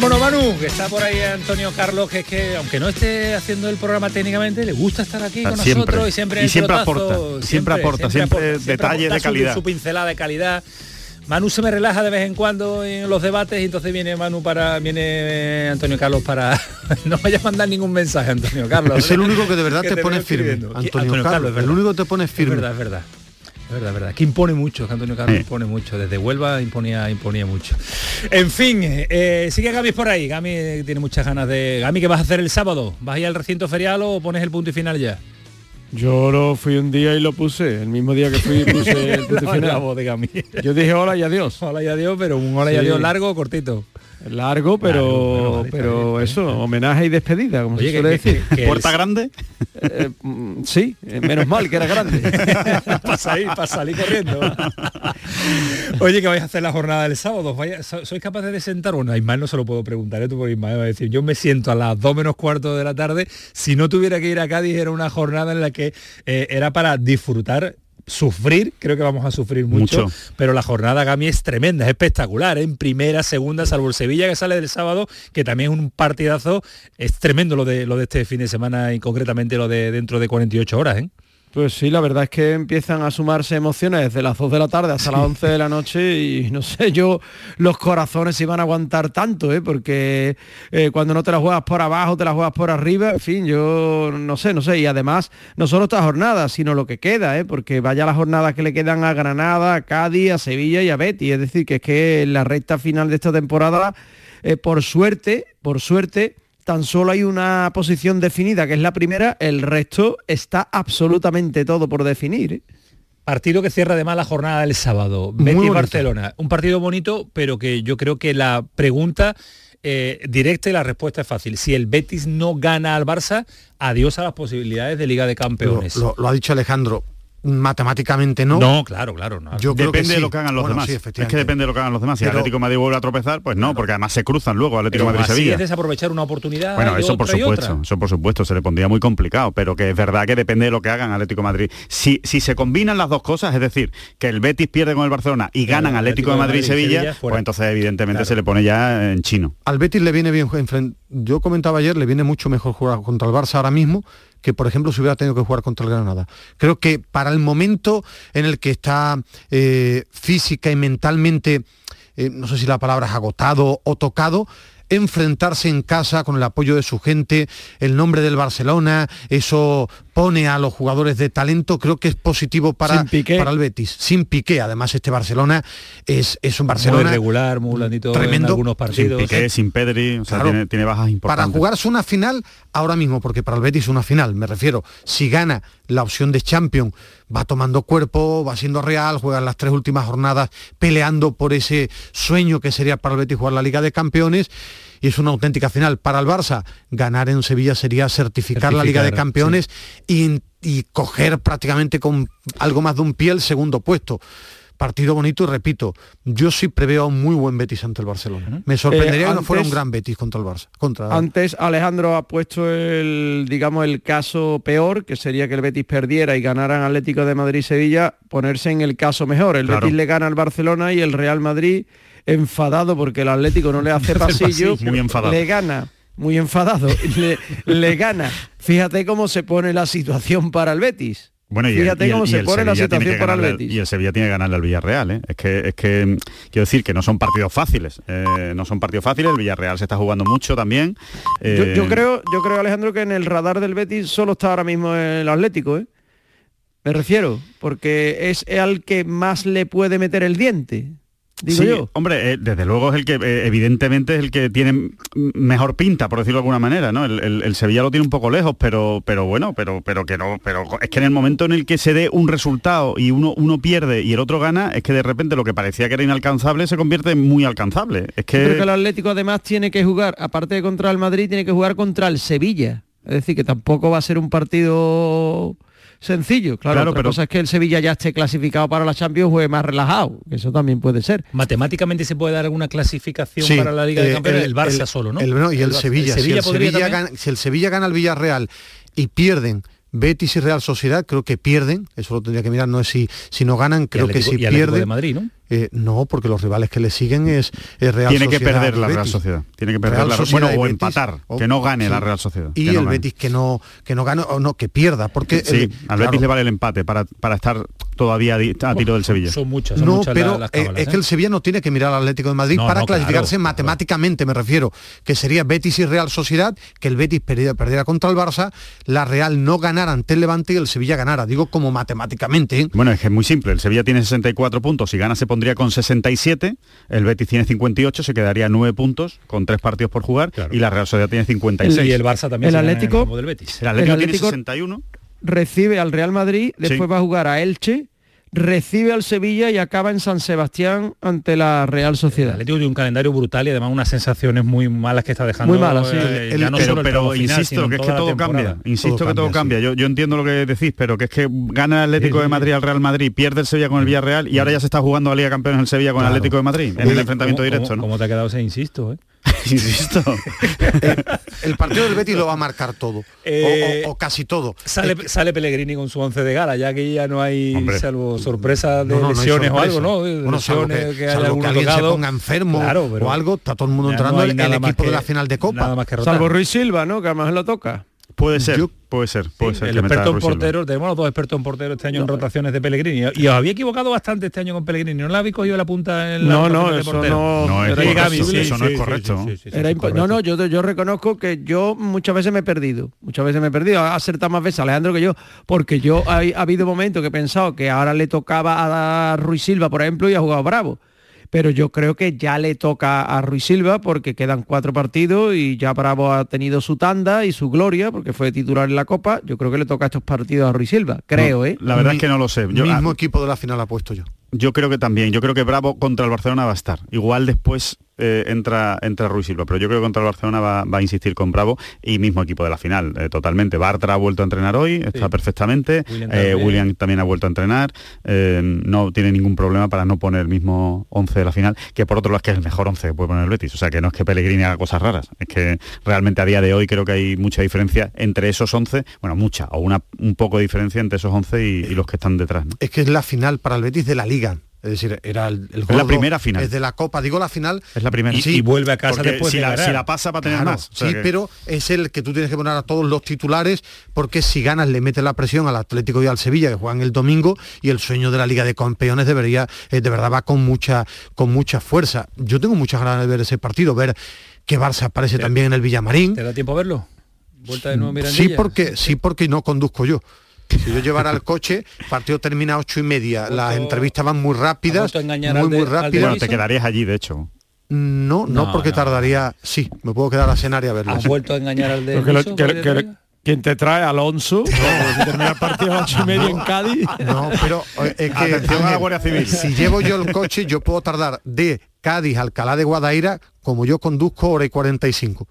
Vámonos Manu, que está por ahí Antonio Carlos, que es que aunque no esté haciendo el programa técnicamente, le gusta estar aquí Ah, con siempre. nosotros y siempre Y el siempre aporta, siempre aporta, siempre detalles aporta de su- calidad. Su, pincelada de calidad. Manu se me relaja de vez en cuando en los debates y entonces viene Manu para viene Antonio Carlos para (laughs) no vaya a mandar ningún mensaje Antonio Carlos. Es el único que de verdad (laughs) te te pone firme. Antonio Carlos, es verdad. el único que te pone firme. Es verdad, es verdad. Es verdad, es verdad. Que impone mucho, que Antonio Carlos Sí. impone mucho. Desde Huelva imponía, imponía mucho. En fin, eh, sigue Gaby por ahí. Gami tiene muchas ganas de. Gami, ¿qué vas a hacer el sábado? ¿Vas a ir al recinto ferial o pones el punto y final ya? Yo lo fui un día y lo puse. El mismo día que fui (laughs) puse el punto final. Gami. Yo dije hola y adiós. (laughs) Hola y adiós, pero un hola y adiós largo o cortito. Largo, pero Largo, bueno, vale, está pero bien, eso, homenaje y despedida, como Oye, se que- suele que- decir. que- que ¿Puerta grande? Eh, mm, sí, eh, menos mal que era grande. para salir, para salir corriendo. Oye, ¿qué vais a hacer la jornada del sábado? ¿Sois capaces de sentar? Bueno, a Ismael no se lo puedo preguntar, ¿eh? tú por Ismael va a decir, yo me siento a las 2 menos cuarto de la tarde, si no tuviera que ir a Cádiz era una jornada en la que eh, era para disfrutar sufrir, creo que vamos a sufrir mucho, Mucho. pero la jornada Gami es tremenda, es espectacular, ¿eh? en primera, segunda, salvo el Sevilla que sale del sábado, que también es un partidazo, es tremendo lo de lo de este fin de semana y concretamente lo de dentro de 48 horas, ¿eh? Pues sí, la verdad es que empiezan a sumarse emociones desde las 2 de la tarde hasta las 11 de la noche y no sé yo los corazones si van a aguantar tanto, ¿eh? porque eh, cuando no te la juegas por abajo, te la juegas por arriba, en fin, yo no sé, no sé, y además no solo esta jornada, sino lo que queda, ¿eh? porque vaya las jornadas que le quedan a Granada, a Cádiz, a Sevilla y a Betis, es decir, que es que en la recta final de esta temporada, eh, por suerte, por suerte, tan solo hay una posición definida, que es la primera, el resto está absolutamente todo por definir. ¿eh? Partido que cierra además la jornada del sábado. Muy Betis bonito. Barcelona. Un partido bonito, pero que yo creo que la pregunta eh, directa y la respuesta es fácil. Si el Betis no gana al Barça, adiós a las posibilidades de Liga de Lo, Campeones. lo- lo ha dicho Alejandro, matemáticamente no. No, claro, claro. no. Yo creo que depende de lo que hagan los Bueno, demás. sí, es que efectivamente. depende de lo que hagan los demás. Si Pero- Atlético de Madrid vuelve a tropezar, pues no, porque además se cruzan luego Atlético Madrid y así Sevilla. es desaprovechar una oportunidad. Bueno, eso por supuesto, eso por supuesto, se le pondría muy complicado, pero que es verdad que depende de lo que hagan Atlético Madrid. Si, si se combinan las dos cosas, es decir, que el Betis pierde con el Barcelona y ganan Atlético, de Madrid y Sevilla, pues entonces evidentemente Claro. se le pone ya en chino. Al Betis le viene bien Yo comentaba ayer, le viene mucho mejor jugar contra el Barça ahora mismo que, por ejemplo, si hubiera tenido que jugar contra el Granada. Creo que para el momento en el que está eh, física y mentalmente, eh, no sé si la palabra es agotado o tocado, enfrentarse en casa con el apoyo de su gente, el nombre del Barcelona, eso pone a los jugadores de talento, creo que es positivo para, Sin Piqué. para el Betis. Sin Piqué, además este Barcelona es, es un Barcelona Muy regular, muy blandito en tremendo, algunos Sin partidos. Piqué, sin Pedri, o sea, Claro. tiene, tiene bajas para importantes. jugarse una final ahora mismo, porque para el Betis una final, me refiero, si gana la opción de Champions, va tomando cuerpo, va siendo real, juega las tres últimas jornadas peleando por ese sueño que sería para el Betis jugar la Liga de Campeones. Y es una auténtica final. Para el Barça, ganar en Sevilla sería certificar, la Liga de Campeones y, y coger prácticamente con algo más de un pie el segundo puesto. Partido bonito y repito, yo sí preveo a un muy buen Betis ante el Barcelona. Me sorprendería Eh, que no fuera un gran Betis contra el Barça. Contra, Antes Alejandro ha puesto el, digamos, el caso peor, que sería que el Betis perdiera y ganaran Atlético de Madrid y Sevilla, ponerse en el caso mejor. El Claro. Betis le gana al Barcelona y el Real Madrid enfadado porque el Atlético no le hace (laughs) pasillo, Muy enfadado. le gana. Muy enfadado, (laughs) le, le gana. Fíjate cómo se pone la situación para el Betis. Bueno, y el, Fíjate y el- cómo y se pone la Sevilla tiene situación para el Betis. Y el Sevilla tiene que ganarle al Villarreal, ¿eh? Es que, es que mm, quiero decir que no son partidos fáciles. eh, no son partidos fáciles, el Villarreal se está jugando mucho también. Yo, eh, yo creo, yo creo, Alejandro, que en el radar del Betis solo está ahora mismo el Atlético, ¿eh? Me refiero, porque es al que más le puede meter el diente, digo sí, yo. hombre, eh, desde luego es el que, eh, evidentemente, es el que tiene mejor pinta, por decirlo de alguna manera, ¿no? El, el- el Sevilla lo tiene un poco lejos, pero, pero bueno, pero, pero que no, pero es que en el momento en el que se dé un resultado y uno, uno pierde y el otro gana, es que de repente lo que parecía que era inalcanzable se convierte en muy alcanzable. Es Yo creo que el Atlético además tiene que jugar, aparte de contra el Madrid, tiene que jugar contra el Sevilla. Es decir, que tampoco va a ser un partido sencillo. Claro, Claro, otra pero- cosa es que el Sevilla ya esté clasificado para la Champions, juegue más relajado. Eso también puede ser. Matemáticamente se puede dar alguna clasificación Sí, para la Liga de eh, Campeones, el, Barça solo, ¿no? el- no, y el. Sevilla. si, el Sevilla gana, si el Sevilla gana al Villarreal y pierden Betis y Real Sociedad, creo que pierden. Eso lo tendría que mirar, no es si, si no ganan, Y creo que si y Atlético de pierden. Madrid, ¿no? Eh, no, porque los rivales que le siguen es, es Real tiene que perder la Real. Sociedad. Tiene que perder Real la Sociedad bueno o Betis. empatar, O- que no gane sí. la Real Sociedad. Y no el gane. Betis que no que no gane o no que pierda, porque Sí, el- al claro, Betis le vale el empate para, para estar todavía a tiro del Sevilla. Son muchas, son No, muchas pero las eh, cábalas, es ¿eh? que el Sevilla no tiene que mirar al Atlético de Madrid No, para no, clasificarse claro. matemáticamente, me refiero, que sería Betis y Real Sociedad, que el Betis perdiera, perdiera contra el Barça, la Real no ganara ante el Levante y el Sevilla ganara, digo como matemáticamente. ¿eh? Bueno, es que es muy simple. El Sevilla tiene 64 puntos. Si gana se pondría con 67. El Betis tiene 58, se quedaría a 9 puntos con tres partidos por jugar. Claro. Y la Real Sociedad tiene 56. y el Barça también El en Atlético- campo del Betis. El Atlético, el tiene Atlético- 61. Recibe al Real Madrid, después Sí. va a jugar a Elche, recibe al Sevilla y acaba en San Sebastián ante la Real El Sociedad. Atlético tiene un calendario brutal y además unas sensaciones muy malas que está dejando. Muy malas, sí. eh, El- no pero el final, insisto que es que todo cambia. Insisto Todo que todo cambia. Yo, yo entiendo lo que decís, pero que es que gana el Atlético Sí, de Madrid al Real Madrid, pierde el Sevilla con el Villarreal y ahora ya se está jugando la Liga Campeones el Sevilla con el. Atlético de Madrid en el enfrentamiento ¿Cómo- directo, cómo- ¿no? ¿Cómo te ha quedado ese insisto? eh? Insisto. (laughs) El partido del Betis lo va a marcar todo, o- Eh, o, o casi todo. Sale, sale Pellegrini con su once de gala, ya que ya no hay, Hombre. salvo sorpresas de No, no, no lesiones o algo, sorpresa. ¿no? De Bueno, salvo lesiones, que, que, haya salvo que alguien se ponga enfermo Claro, pero o algo, está todo el mundo entrando no hay el equipo de la final de Copa. Nada más que rotar. Salvo Ruiz Silva, ¿no? Que además lo toca. Puede ser, Yo- puede ser, puede Sí, ser. el experto en porteros, tenemos los dos expertos en porteros este año en rotaciones de Pellegrini. Y os había equivocado bastante este año con Pellegrini. ¿No le habéis cogido la punta en la No, no, de eso no, No es Sí, correcto, eso no es correcto. sí, sí, Era sí, impo- correcto. no, no, yo, yo reconozco que yo muchas veces me he perdido. Muchas veces me he perdido. Ha acertado más veces Alejandro que yo, porque yo ha, ha habido momentos que he pensado que ahora le tocaba a Ruiz Silva, por ejemplo, y ha jugado bravo. Pero yo creo que ya le toca a Ruiz Silva porque quedan cuatro partidos y ya Bravo ha tenido su tanda y su gloria porque fue titular en la Copa. Yo creo que le toca estos partidos a Ruiz Silva, creo, No, ¿eh? La verdad es que no lo sé. Yo, mismo ah, equipo de la final ha puesto yo. Yo creo que también. Yo creo que Bravo contra el Barcelona va a estar. Igual después eh, entra, entra Ruiz Silva, pero yo creo que contra el Barcelona va, va a insistir con Bravo y mismo equipo de la final, eh, totalmente. Bartra ha vuelto a entrenar hoy, está Sí. perfectamente. William Eh, también. William también ha vuelto a entrenar. Eh, no tiene ningún problema para no poner el mismo 11 de la final, que por otro lado es que es el mejor 11 que puede poner el Betis. O sea, que no es que Pellegrini haga cosas raras, es que realmente a día de hoy creo que hay mucha diferencia entre esos 11, bueno, mucha, o una un poco de diferencia entre esos 11 y, y los que están detrás. ¿no? Es que es la final para el Betis de la Liga. Es decir, era el, la primera final. Es de la Copa, digo la final. Es la primera. Sí, y vuelve a casa después si de la, si la pasa va a tener Claro, más. O sea sí, que- pero es el que tú tienes que poner a todos los titulares porque si ganas le metes la presión al Atlético y al Sevilla que juegan el domingo y el sueño de la Liga de Campeones debería eh, de verdad va con mucha con mucha fuerza. Yo tengo muchas ganas de ver ese partido, ver que Barça aparece también en el Villamarín. ¿Te da tiempo a verlo? Vuelta de nuevo Sí Mirandilla. porque sí porque no conduzco yo. Si yo llevara el coche, el partido termina a ocho y media. Las entrevistas van muy rápidas, muy de- muy rápidas. bueno, te quedarías allí, de hecho. No, no, No, porque no. tardaría. Sí, me puedo quedar a cenar y a verlo. ¿Has vuelto a engañar al de que- quien te trae Alonso, termina el partido a las ocho y media en Cádiz. No, pero eh, es que (laughs) Atención a la Guardia Civil. Si llevo yo el coche, yo puedo tardar de Cádiz a Alcalá de Guadaira, como yo conduzco hora y 45.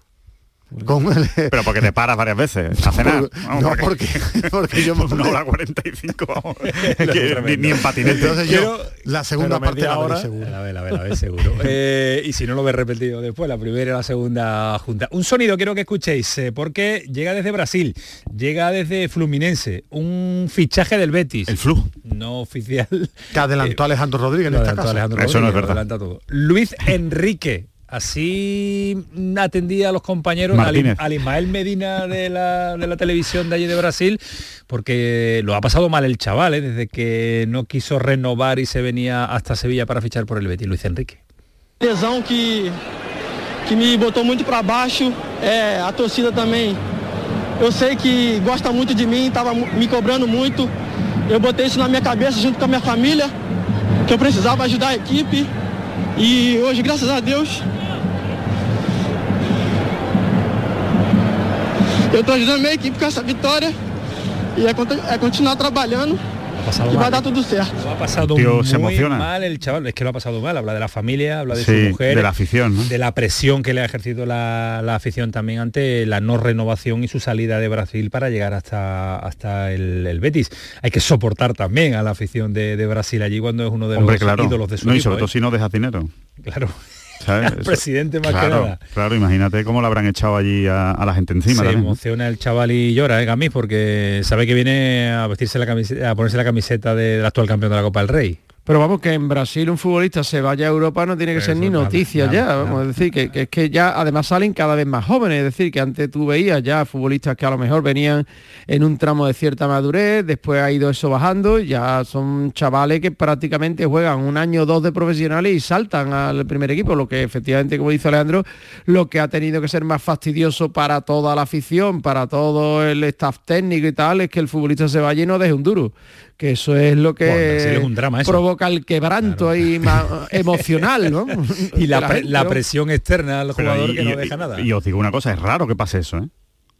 Con el, Pero porque te paras varias veces a cenar. Por- Vamos, no, porque, porque (laughs) yo me una hora 45, vamos. (laughs) Que ni, ni en patinete. Entonces yo, Quiero- la segunda pero parte la veré hora- seguro. La ve, la ve, la ve, seguro. (laughs) Eh, y si no lo ves repetido después, la primera y la segunda junta. Un sonido quiero que escuchéis, eh, porque llega desde Brasil, llega desde Fluminense, un fichaje del Betis. El flu. No oficial. Que adelantó Alejandro Rodríguez en esta. Alejandro Eso no es verdad. adelanta todo. Luis Enrique. Así atendía a los compañeros al, al Ismael Medina de la, de la televisión de allí de Brasil, porque lo ha pasado mal el chaval, ¿eh? desde que no quiso renovar y se venía hasta Sevilla para fichar por el Betis, Luis Enrique. lesão que, que me botou muito para baixo. É, a torcida também. Eu sei que gosta muito de mim, estava me cobrando muito. Eu botei isso na minha cabeça junto com a minha família, que eu precisava ajudar a equipe. E hoje, graças a Deus, eu estou ajudando minha equipe com essa vitória. E é, é continuar trabalhando pasado e vai mal. dar. Lo ha pasado Tío, muy se emociona. mal el chaval, es que lo ha pasado mal, habla de la familia, habla de Sí, su mujer, de la afición, ¿no? de la presión que le ha ejercido la, la afición también ante la no renovación y su salida de Brasil para llegar hasta, hasta el, el Betis. Hay que soportar también a la afición de, de Brasil allí cuando es uno de Hombre, los claro. ídolos de su no, y equipo, todo ¿eh? si no dejas dinero. Claro. Presidente más que claro, nada. Claro, imagínate cómo le habrán echado allí a, a la gente encima se también. ¿no? emociona el chaval y llora, ¿eh, Gamis? Porque sabe que viene a vestirse la camiseta, a ponerse la camiseta del actual campeón de la Copa del Rey. Pero vamos, que en Brasil un futbolista se vaya a Europa no tiene que ser ni noticia ya. Vamos a decir que, que es que ya además salen cada vez más jóvenes. Es decir, que antes tú veías ya futbolistas que a lo mejor venían en un tramo de cierta madurez, después ha ido eso bajando, ya son chavales que prácticamente juegan un año o dos de profesionales y saltan al primer equipo, lo que efectivamente, como dice Alejandro, lo que ha tenido que ser más fastidioso para toda la afición, para todo el staff técnico y tal, es que el futbolista se vaya y no deje un duro. Que eso es lo que Bueno, en Brasil es un drama eso. provoca el quebranto ahí (laughs) emocional, ¿no? Y la, la presión externa al jugador y- que no y- deja nada. Y os digo una cosa, es raro que pase eso, ¿eh?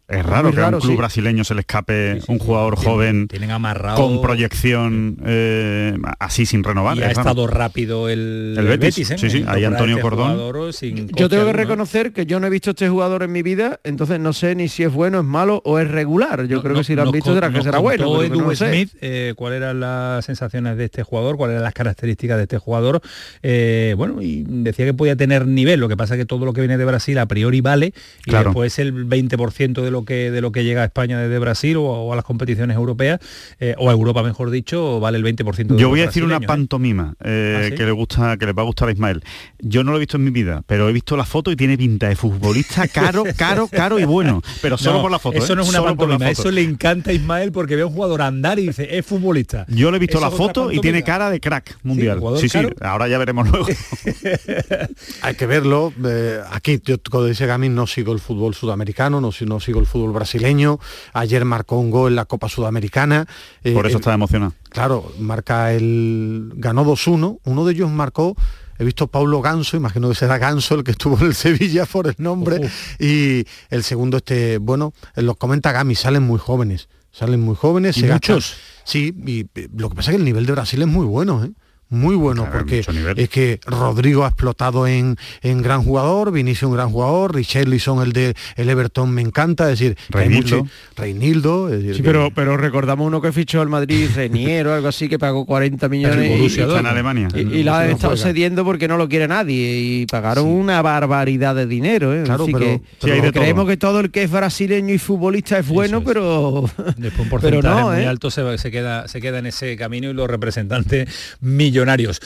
Es raro que a un club sí. brasileño se le escape Sí, sí, un jugador Tienen- joven tienen amarrado con proyección eh, así sin renovar. y ha raro. estado rápido el, El Betis, ¿eh? sí, sí, ahí Antonio este Cordón. Yo tengo que alguno, reconocer que yo no he visto este jugador en mi vida, entonces no sé ni si es bueno, es malo o es regular. Yo No- creo no- que si lo han visto será que será bueno. Edu. Smith, eh, cuáles eran las sensaciones de este jugador, cuáles eran las características de este jugador. eh, bueno, y decía que podía tener nivel, lo que pasa es que todo lo que viene de Brasil a priori vale y Claro. después el 20% de lo que de lo que llega a España desde Brasil o, o a las competiciones europeas, eh, o a Europa mejor dicho, vale el 20% de Yo voy a decir una ¿eh? pantomima eh, ¿Ah, sí? que le gusta, que le va a gustar a Ismael. Yo no lo he visto en mi vida, pero he visto la foto y tiene pinta de futbolista caro, (laughs) caro, caro y bueno. Pero solo No, por la foto. Eso no es una pantomima, eso le encanta a Ismael porque ve a un jugador andar y dice, es futbolista. Yo le he visto Eso la foto y tiene cara de crack mundial. Sí, sí, ahora ya veremos luego. (laughs) Hay que verlo. eh, aquí, yo, como dice Gamin, no sigo el fútbol sudamericano, no, si- no sigo el fútbol brasileño. Ayer marcó un gol en la Copa Sudamericana. eh, Por eso eh, está emocionado. Claro, marca el. ganó 2-1. Uno de ellos marcó he visto Paulo Ganso, imagino que será Ganso el que estuvo en el Sevilla por el nombre, y el segundo este, bueno, los comenta Gami, salen muy jóvenes, salen muy jóvenes, ¿Y se gastan- muchos? Sí, y eh, lo que pasa es que el nivel de Brasil es muy bueno, ¿eh? Muy bueno, porque es que Rodrigo ha explotado en, en gran jugador, Vinicio un gran jugador, Richarlison el de el Everton me encanta, es decir, Reinildo. mucho- Reinildo, es decir, Sí, que- pero, pero recordamos uno que fichó el Madrid, (laughs) Renier o algo así, que pagó 40 millones. Y- y. Está en Alemania. Y, y la han estado cediendo porque no lo quiere nadie y pagaron una barbaridad de dinero. ¿eh? Claro, Así pero- que, Sí, creemos todo. que todo el que es brasileño y futbolista es bueno, pero Después un (laughs) pero porcentaje no, muy ¿eh? alto se, se queda, se queda en ese camino y los representantes millonarios.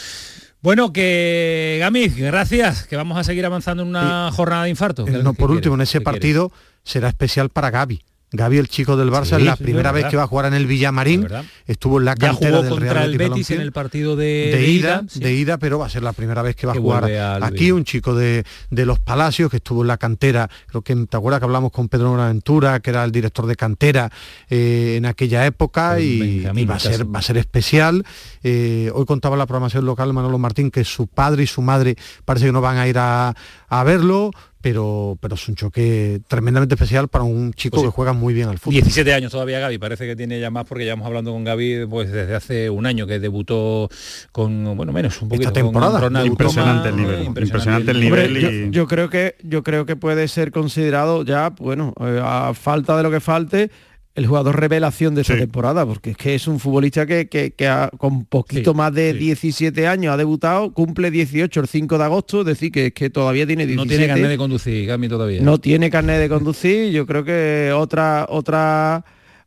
Bueno, que Gamiz, gracias, que vamos a seguir avanzando en una jornada de infarto. Eh, no, por último, en ese partido será especial para Gaby. Gaby, el chico del Barça, Sí, es la sí, primera vez que va a jugar en el Villamarín. Estuvo en la Ya cantera jugó del contra Real el Betis en el partido de, de, de ida, sí. de ida, pero va a ser la primera vez que va Que a jugar aquí, un chico de, de los Palacios que estuvo en la cantera, creo que te acuerdas que hablamos con Pedro Buenaventura, que era el director de cantera eh, en aquella época y, Benjamín, y va a ser va a ser especial. Eh, hoy contaba la programación local Manolo Martín que su padre y su madre parece que no van a ir a, a verlo. Pero, pero es un choque tremendamente especial para un chico Pues sí. que juega muy bien al fútbol. 17 años todavía Gaby, parece que tiene ya más porque llevamos hablando con Gaby pues desde hace un año que debutó con bueno menos un poquito con temporada. Ronald Impresionante el nivel, impresionante el Hombre, nivel yo, y- yo creo que yo creo que puede ser considerado ya, bueno, eh, a falta de lo que falte, el jugador revelación de esta temporada, porque es que es un futbolista que, que- que ha- con poquito Sí, más de 17 años ha debutado, cumple 18 el 5 de agosto, es decir, que, que todavía tiene 17. No tiene carnet de conducir, Gaby todavía. No tiene carnet de conducir, yo creo que otra otra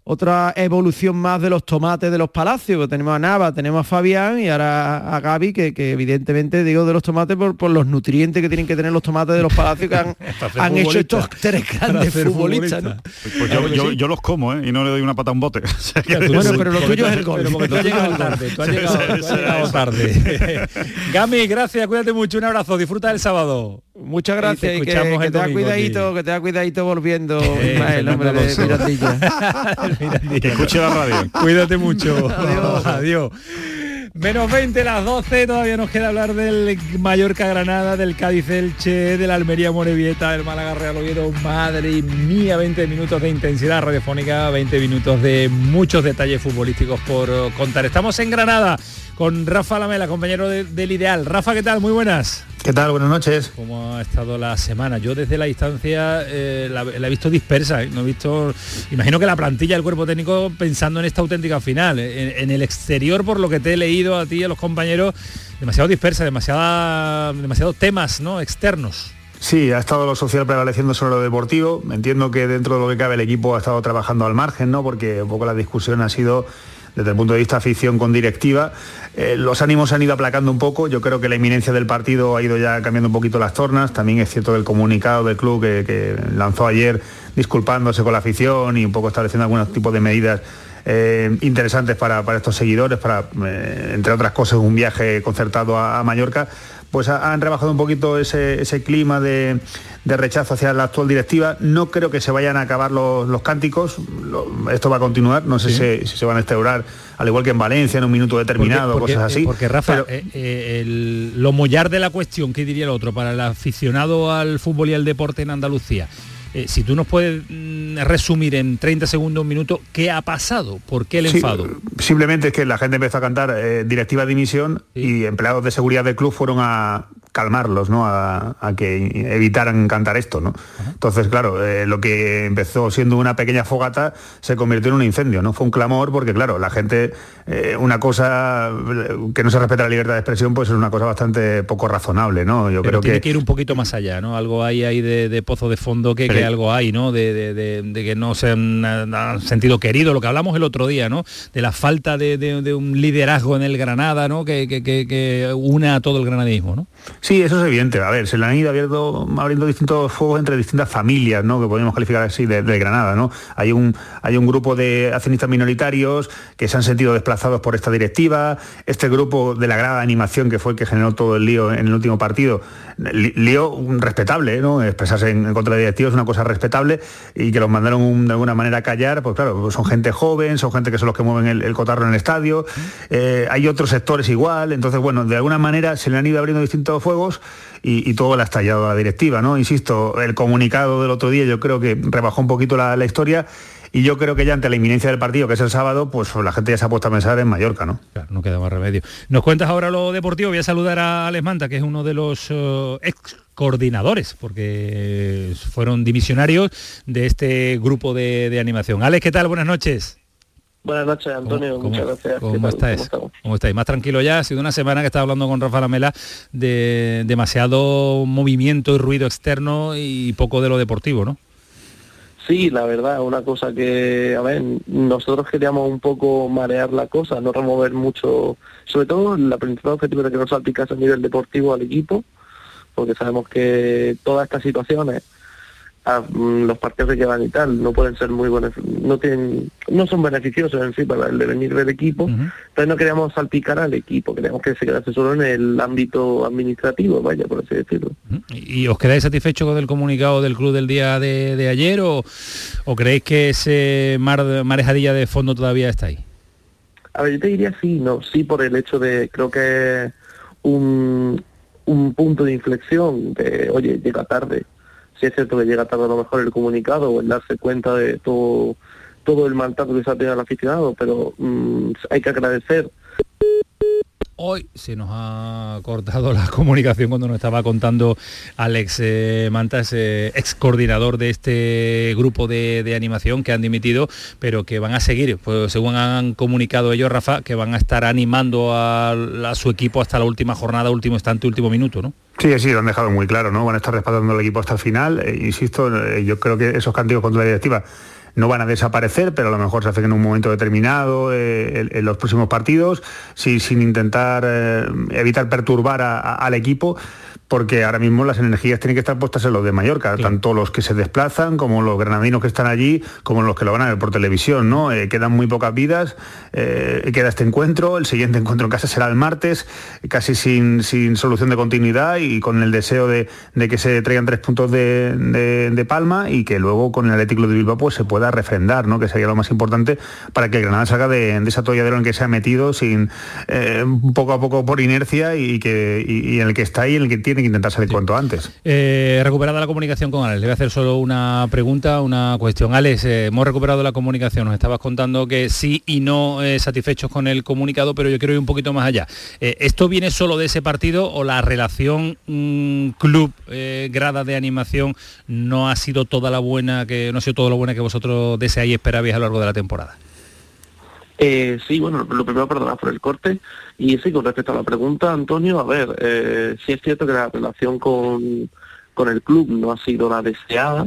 otra evolución más de los tomates de los palacios, que tenemos a Nava, tenemos a Fabián y ahora a Gaby, que, que evidentemente digo de los tomates por, por los nutrientes que tienen que tener los tomates de los palacios que han, (laughs) han hecho estos tres grandes futbolistas. ¿no? Pues yo, yo- yo los como, ¿eh? Y no le doy una pata a un bote. (laughs) Bueno, pero lo tuyo es el gol. Pero tú has llegado tarde, tú has llegado, tú has llegado tarde. (laughs) Gami, gracias, cuídate mucho, un abrazo, disfruta del sábado. Muchas gracias Y y te que, escuchamos que el te da cuidadito, aquí. que te da cuidadito volviendo, (laughs) Eh, Ismael, hombre de. Mirandilla. (laughs) Que escuche la radio. (laughs) Cuídate mucho. Adiós. Menos 20 las 12, todavía nos queda hablar del Mallorca Granada, del Cádiz Elche, del Almería Morevieta, del Málaga Real Oviedo. Madre mía, 20 minutos de intensidad radiofónica, 20 minutos de muchos detalles futbolísticos por contar. Estamos en Granada con Rafa Lamela, compañero de- del Ideal. Rafa, ¿qué tal? Muy buenas. ¿Qué tal? Buenas noches. ¿Cómo ha estado la semana? Yo desde la distancia eh, la, la he visto dispersa, ¿eh? no he visto. Imagino que la plantilla del cuerpo técnico pensando en esta auténtica final. En, en el exterior, por lo que te he leído a ti y a los compañeros, demasiado dispersa, demasiada, demasiados temas ¿no? externos. Sí, ha estado lo social prevaleciendo sobre lo deportivo. Entiendo que dentro de lo que cabe el equipo ha estado trabajando al margen, ¿no? Porque un poco la discusión ha sido desde el punto de vista afición con directiva. Eh, los ánimos han ido aplacando un poco. Yo creo que la inminencia del partido ha ido ya cambiando un poquito las tornas. También es cierto que el comunicado del club que, lanzó ayer disculpándose con la afición y un poco estableciendo algunos tipos de medidas eh, interesantes para, estos seguidores, para, eh, entre otras cosas, un viaje concertado a Mallorca, pues ha- han rebajado un poquito ese, ese clima de, de rechazo hacia la actual directiva. No creo que se vayan a acabar los, los cánticos, Lo- esto va a continuar, no sé si, si se van a instaurar, al igual que en Valencia, en un minuto determinado, porque, cosas así. eh, Porque Rafa, Pero- eh, eh, el- lo mollar de la cuestión, ¿qué diría el otro? Para el aficionado al fútbol y al deporte en Andalucía. Eh, si tú nos puedes mm, resumir en 30 segundos, un minuto, ¿qué ha pasado? ¿Por qué el Sí, enfado? simplemente es que la gente empezó a cantar eh, directiva de dimisión y empleados de seguridad del club fueron a calmarlos, ¿no? A, a que evitaran cantar esto, ¿no? Entonces, claro, eh, lo que empezó siendo una pequeña fogata se convirtió en un incendio, ¿no? Fue un clamor porque, claro, la gente, eh, una cosa que no se respeta la libertad de expresión, pues es una cosa bastante poco razonable, ¿no? Yo Pero creo tiene que... que ir un poquito más allá, ¿no? Algo hay ahí de, de pozo de fondo que, Pero- que algo hay, ¿no? De, de- de- de que no se han, han sentido querido, lo que hablamos el otro día, ¿no? De la falta de, un liderazgo en el Granada, ¿no? Que- que una a todo el granadismo, ¿no? Sí, eso es evidente. A ver, se le han ido abriendo, abriendo distintos fuegos entre distintas familias, ¿no? Que podemos calificar así de, Granada, ¿no? Hay un, hay un grupo de accionistas minoritarios que se han sentido desplazados por esta directiva. Este grupo de la grada de animación, que fue el que generó todo el lío en el último partido, lío respetable, ¿no? Expresarse en, contra de la directiva es una cosa respetable y que los mandaron de alguna manera a callar, pues claro, pues son gente joven, son gente que son los que mueven el, cotarro en el estadio. Eh, hay otros sectores igual, entonces, bueno, de alguna manera se le han ido abriendo distintos fuegos y, todo le ha estallado la directiva, ¿no? Insisto, el comunicado del otro día yo creo que rebajó un poquito la, historia y yo creo que ya ante la inminencia del partido, que es el sábado, pues la gente ya se ha puesto a pensar en Mallorca, ¿no? Claro, no queda más remedio. Nos cuentas ahora lo deportivo, voy a saludar a Alex Manta, que es uno de los eh, ex coordinadores, porque fueron dimisionarios de este grupo de, de animación. Alex, ¿qué tal? Buenas noches. Buenas noches, Antonio. Muchas gracias. ¿Cómo, estáis? ¿Cómo, estáis? Más tranquilo ya. Ha sido una semana que estaba hablando con Rafa Lamela de demasiado movimiento y ruido externo y poco de lo deportivo, ¿no? Sí, la verdad, una cosa que, a ver, nosotros queríamos un poco marear la cosa, no remover mucho, sobre todo la principal objetivo de que no salpicase a nivel deportivo al equipo, porque sabemos que todas estas situaciones Mm, los partidos que van y tal no pueden ser muy buenos no tienen no son beneficiosos en sí para el devenir del equipo entonces no queríamos salpicar al equipo queríamos que se quedase solo en el ámbito administrativo vaya por así decirlo. ¿y os quedáis satisfechos con el comunicado del club del día de, ayer o, creéis que ese mar, marejadilla de fondo todavía está ahí? A ver, yo te diría sí, no, sí por el hecho de, creo que un, un punto de inflexión de, oye, llega tarde, si es cierto que llega tarde a lo mejor el comunicado o el darse cuenta de todo, todo el maltrato que se ha tenido al aficionado, pero mm, hay que agradecer Hoy se nos ha cortado la (laughs) comunicación cuando nos estaba contando Alex eh, Mantas, ex coordinador de este grupo de, animación que han dimitido, pero que van a seguir, pues según han comunicado ellos, Rafa, que van a estar animando a, a su equipo hasta la última jornada, último instante, último minuto, ¿no? Sí, sí, lo han dejado muy claro, ¿no? Van a estar respaldando al equipo hasta el final. Eh, insisto, eh, yo creo que esos cánticos contra la directiva no van a desaparecer, pero a lo mejor se hacen en un momento determinado eh, en, los próximos partidos, sin intentar evitar perturbar al equipo porque ahora mismo las energías tienen que estar puestas en los de Mallorca, tanto los que se desplazan como los granadinos que están allí, como los que lo van a ver por televisión, ¿no? Eh, quedan muy pocas vidas, eh, queda este encuentro, el siguiente (laughs) encuentro en casa será el martes, casi sin, sin solución de continuidad y con el deseo de, que se traigan tres puntos de, palma y que luego con el Atlético de Bilbao pues, se pueda refrendar, ¿no? Que sería lo más importante para que el Granada salga de, ese atolladero en que se ha metido sin eh, poco a poco por inercia y, que, y, en el que está ahí, en el que tiene que intentar salir cuanto antes. Eh, recuperada la comunicación con Alex, le voy a hacer solo una pregunta, una cuestión. Alex, eh, hemos recuperado la comunicación, nos estabas contando que sí y no eh, satisfechos con el comunicado, pero yo quiero ir un poquito más allá. ¿Esto viene solo de ese partido o la relación mm, club grada de animación no ha sido toda la buena que no ha sido todo lo buena que vosotros deseáis y esperabais a lo largo de la temporada? Eh, sí, bueno, lo primero, perdona por el corte. Y sí, con respecto a la pregunta, Antonio, a ver, eh, sí es cierto que la relación con, con el club no ha sido la deseada,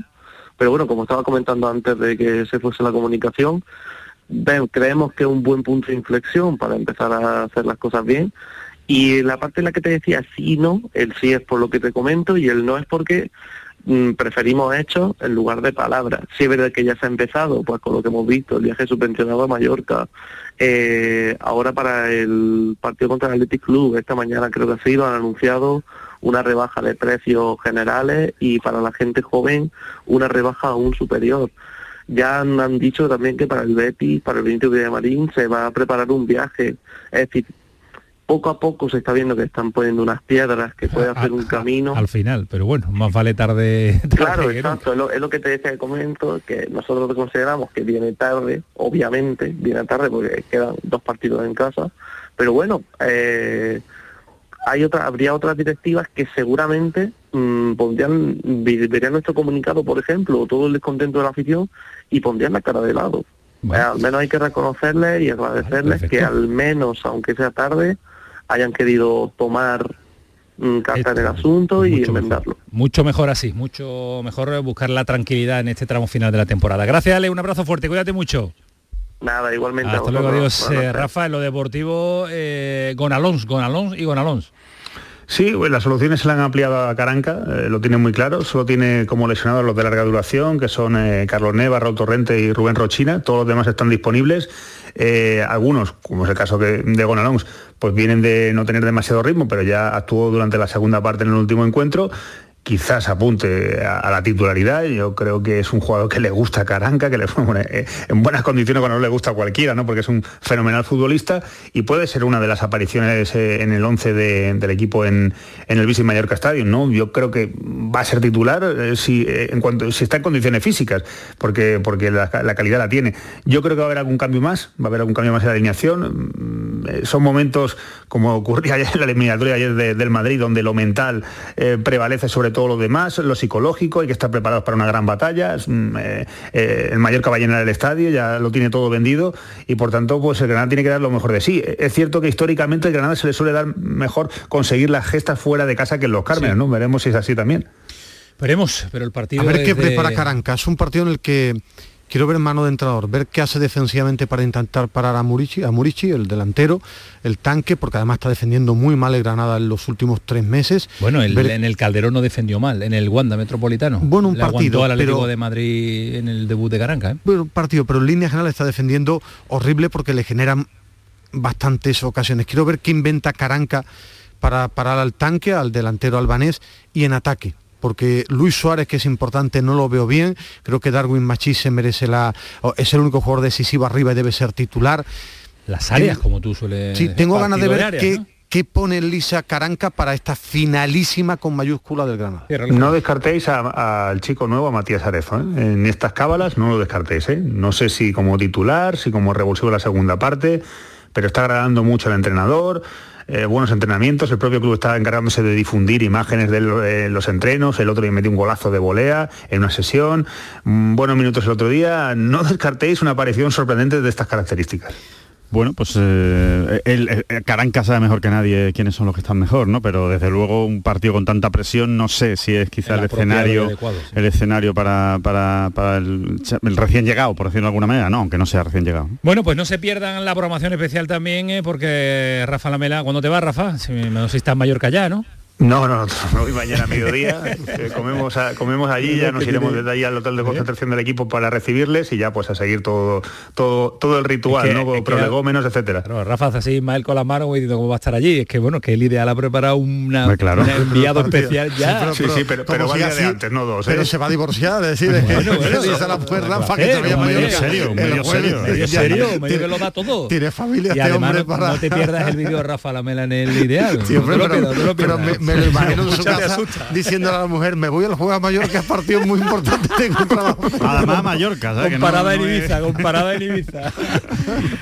pero bueno, como estaba comentando antes de que se fuese la comunicación, creemos que es un buen punto de inflexión para empezar a hacer las cosas bien. Y la parte en la que te decía sí y no, el sí es por lo que te comento y el no es porque preferimos hechos en lugar de palabras. Si es verdad que ya se ha empezado, pues con lo que hemos visto, el viaje subvencionado a Mallorca, eh, ahora para el partido contra el Athletic Club, esta mañana creo que ha sido, han anunciado una rebaja de precios generales y para la gente joven una rebaja aún superior. Ya han, dicho también que para el Betis, para el Benito Marín se va a preparar un viaje. Poco a poco se está viendo que están poniendo unas piedras que puede hacer un camino. Al final, pero bueno, más vale tarde. (laughs) claro, exacto, es lo, que te decía el comento, que nosotros consideramos que viene tarde, obviamente, viene tarde porque quedan dos partidos en casa, pero bueno, eh, hay otra, habría otras directivas que seguramente mmm, pondrían, verían nuestro comunicado, por ejemplo, o todo el descontento de la afición y pondrían la cara de lado. Eh, al menos hay que reconocerles y agradecerles que al menos, aunque sea tarde, hayan querido tomar mm, carta en el asunto y enmendarlo. Mucho mejor así, mucho mejor buscar la tranquilidad en este tramo final de la temporada. Gracias, Ale, un abrazo fuerte, cuídate mucho. Nada, igualmente. Hasta luego, adiós. Eh, Rafa, en lo deportivo, eh, Gonalons, Gonalons y Gonalons. Sí, pues las soluciones se le han ampliado a Caranca, eh, lo tiene muy claro, solo tiene como lesionados los de larga duración, que son eh, Carlos Neva, Raúl Torrente y Rubén Rochina, todos los demás están disponibles. Eh, algunos, como es el caso de Gonalons, pues vienen de no tener demasiado ritmo, pero ya actuó durante la segunda parte en el último encuentro. Quizás apunte a, la titularidad. Yo creo que es un jugador que le gusta Caranca, que le eh, en buenas condiciones cuando no le gusta a cualquiera, ¿no? Porque es un fenomenal futbolista y puede ser una de las apariciones eh, en el 11 de- del equipo en, el Vicente Mallorca Stadium, ¿no? Yo creo que va a ser titular eh, si, eh, en cuanto, si está en condiciones físicas, porque, porque la calidad la tiene. Yo creo que va a haber algún cambio más, va a haber algún cambio más en la alineación. Eh, Son momentos como ocurría (laughs) ayer en la eliminatoria ayer de- del Madrid, donde lo mental eh, prevalece sobre todo lo demás, lo psicológico, hay que estar preparados para una gran batalla. Es, mm, eh, eh, el Mallorca va a llenar el estadio, ya lo tiene todo vendido y por tanto pues el Granada tiene que dar lo mejor de sí. Es cierto que históricamente el Granada se le suele dar mejor conseguir las gestas fuera de casa que en los Cármenes, ¿no? Veremos si es así también. Veremos, pero el partido A ver qué de- prepara Caranca. Es un partido en el que quiero ver mano de entrenador, ver qué hace defensivamente para intentar parar a Murici, a Murici, el delantero, el tanque, porque además está defendiendo muy mal el Granada en los últimos tres meses. Bueno, el- Ver- en el Calderón no defendió mal, en el Wanda Metropolitano. Bueno, un Le partido, al Atlético pero- de Madrid en el debut de Caranca. ¿eh? bueno, un partido, pero en línea general está defendiendo horrible porque le generan bastantes ocasiones. Quiero ver qué inventa Caranca para parar al tanque, al delantero albanés y en ataque. Porque Luis Suárez, que es importante, no lo veo bien. Creo que Darwin Machís se merece la. Es el único jugador decisivo arriba y debe ser titular. Las áreas, como tú sueles. Sí, tengo ganas de ver áreas, qué, ¿no? qué pone Lisa Caranca para esta finalísima con mayúscula del Granada. No descartéis al chico nuevo, a Matías Arezo. ¿eh? En estas cábalas no lo descartéis. ¿eh? No sé si como titular, si como revulsivo en la segunda parte, pero está agradando mucho al entrenador. Eh, buenos entrenamientos, el propio club está encargándose de difundir imágenes de eh, los entrenos, el otro día metió un golazo de volea en una sesión, mm, buenos minutos el otro día, no descartéis una aparición sorprendente de estas características. Bueno, pues eh, el, el- Caranca sabe mejor que nadie quiénes son los que están mejor, ¿no? Pero desde luego un partido con tanta presión, no sé si es quizá El escenario, adecuado, sí. el escenario para, para, para el, el recién llegado, por decirlo de alguna manera, no, aunque no sea recién llegado. Bueno, pues no se pierdan la programación especial también, eh, porque Rafa Lamela, ¿cuándo te vas, Rafa? Si, no sé si está en Mallorca ya, ¿no? No, no, no, voy mañana a mediodía, eh, comemos, a- comemos allí, ya nos iremos desde allí al hotel de concentración del equipo para recibirles y ya pues a seguir todo todo, todo el ritual, Es que- ¿no? prolegómenos, etcétera. Claro, Rafa hace así Ismael con las manos y diciendo cómo va a estar allí. Es que bueno, que el ideal ha preparado una, claro. un enviado especial ya. Sí, sí, pero, pero como va siga el día de antes, no dos. Pero ¿eh? se va a divorciar, es decir, Bueno, (laughs) bueno, dice la mujer Rafa que te vaya medio serio, medio serio, medio serio, medio que lo da todo. Tiene familia Y este además hombre no, para... no te pierdas el vídeo de Rafa Lamela en el ideal. Pero, me, lo imagino en su casa asusta. diciéndole a la mujer, me voy al juego a Mallorca, es partido muy importante, tengo trabajo. Además a Mallorca, ¿sabes? No- Comparada en no es- Ibiza, comparada en Ibiza.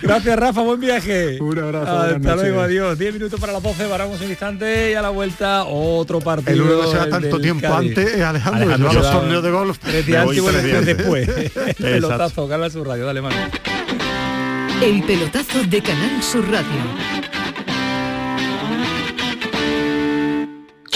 Gracias, Rafa, buen viaje. Un abrazo. Hasta luego, adiós. 10 minutos para las 12, paramos un instante y a la vuelta otro partido. El único que se va tanto tiempo Cádiz. antes es Alejandro, Alejandro a los torneos de golf. Antes y después. (laughs) El pelotazo, Carla su radio, dale mano. El pelotazo de Canal Sur Radio.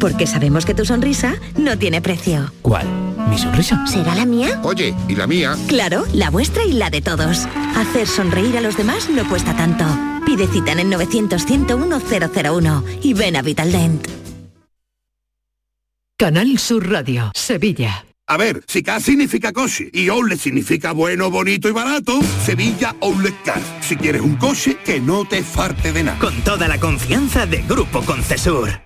Porque sabemos que tu sonrisa no tiene precio. ¿Cuál? ¿Mi sonrisa? ¿Será la mía? Oye, ¿y la mía? Claro, la vuestra y la de todos. Hacer sonreír a los demás no cuesta tanto. Pide cita en el 900-101-001 y ven a Vitaldent. Canal Sur Radio, Sevilla. A ver, si K significa coche y Outlet significa bueno, bonito y barato, Sevilla Outlet Car. Si quieres un coche, que no te farte de nada. Con toda la confianza de Grupo Concesur.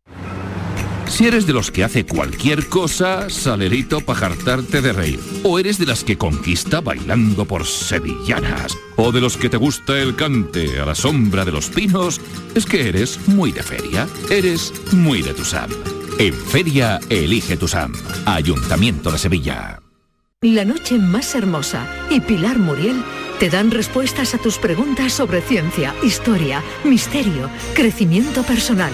Si eres de los que hace cualquier cosa, salerito para de reír. O eres de las que conquista bailando por sevillanas. O de los que te gusta el cante a la sombra de los pinos. Es que eres muy de feria. Eres muy de Tusam. En feria, elige Tusam. Ayuntamiento de Sevilla. La noche más hermosa y Pilar Muriel te dan respuestas a tus preguntas sobre ciencia, historia, misterio, crecimiento personal,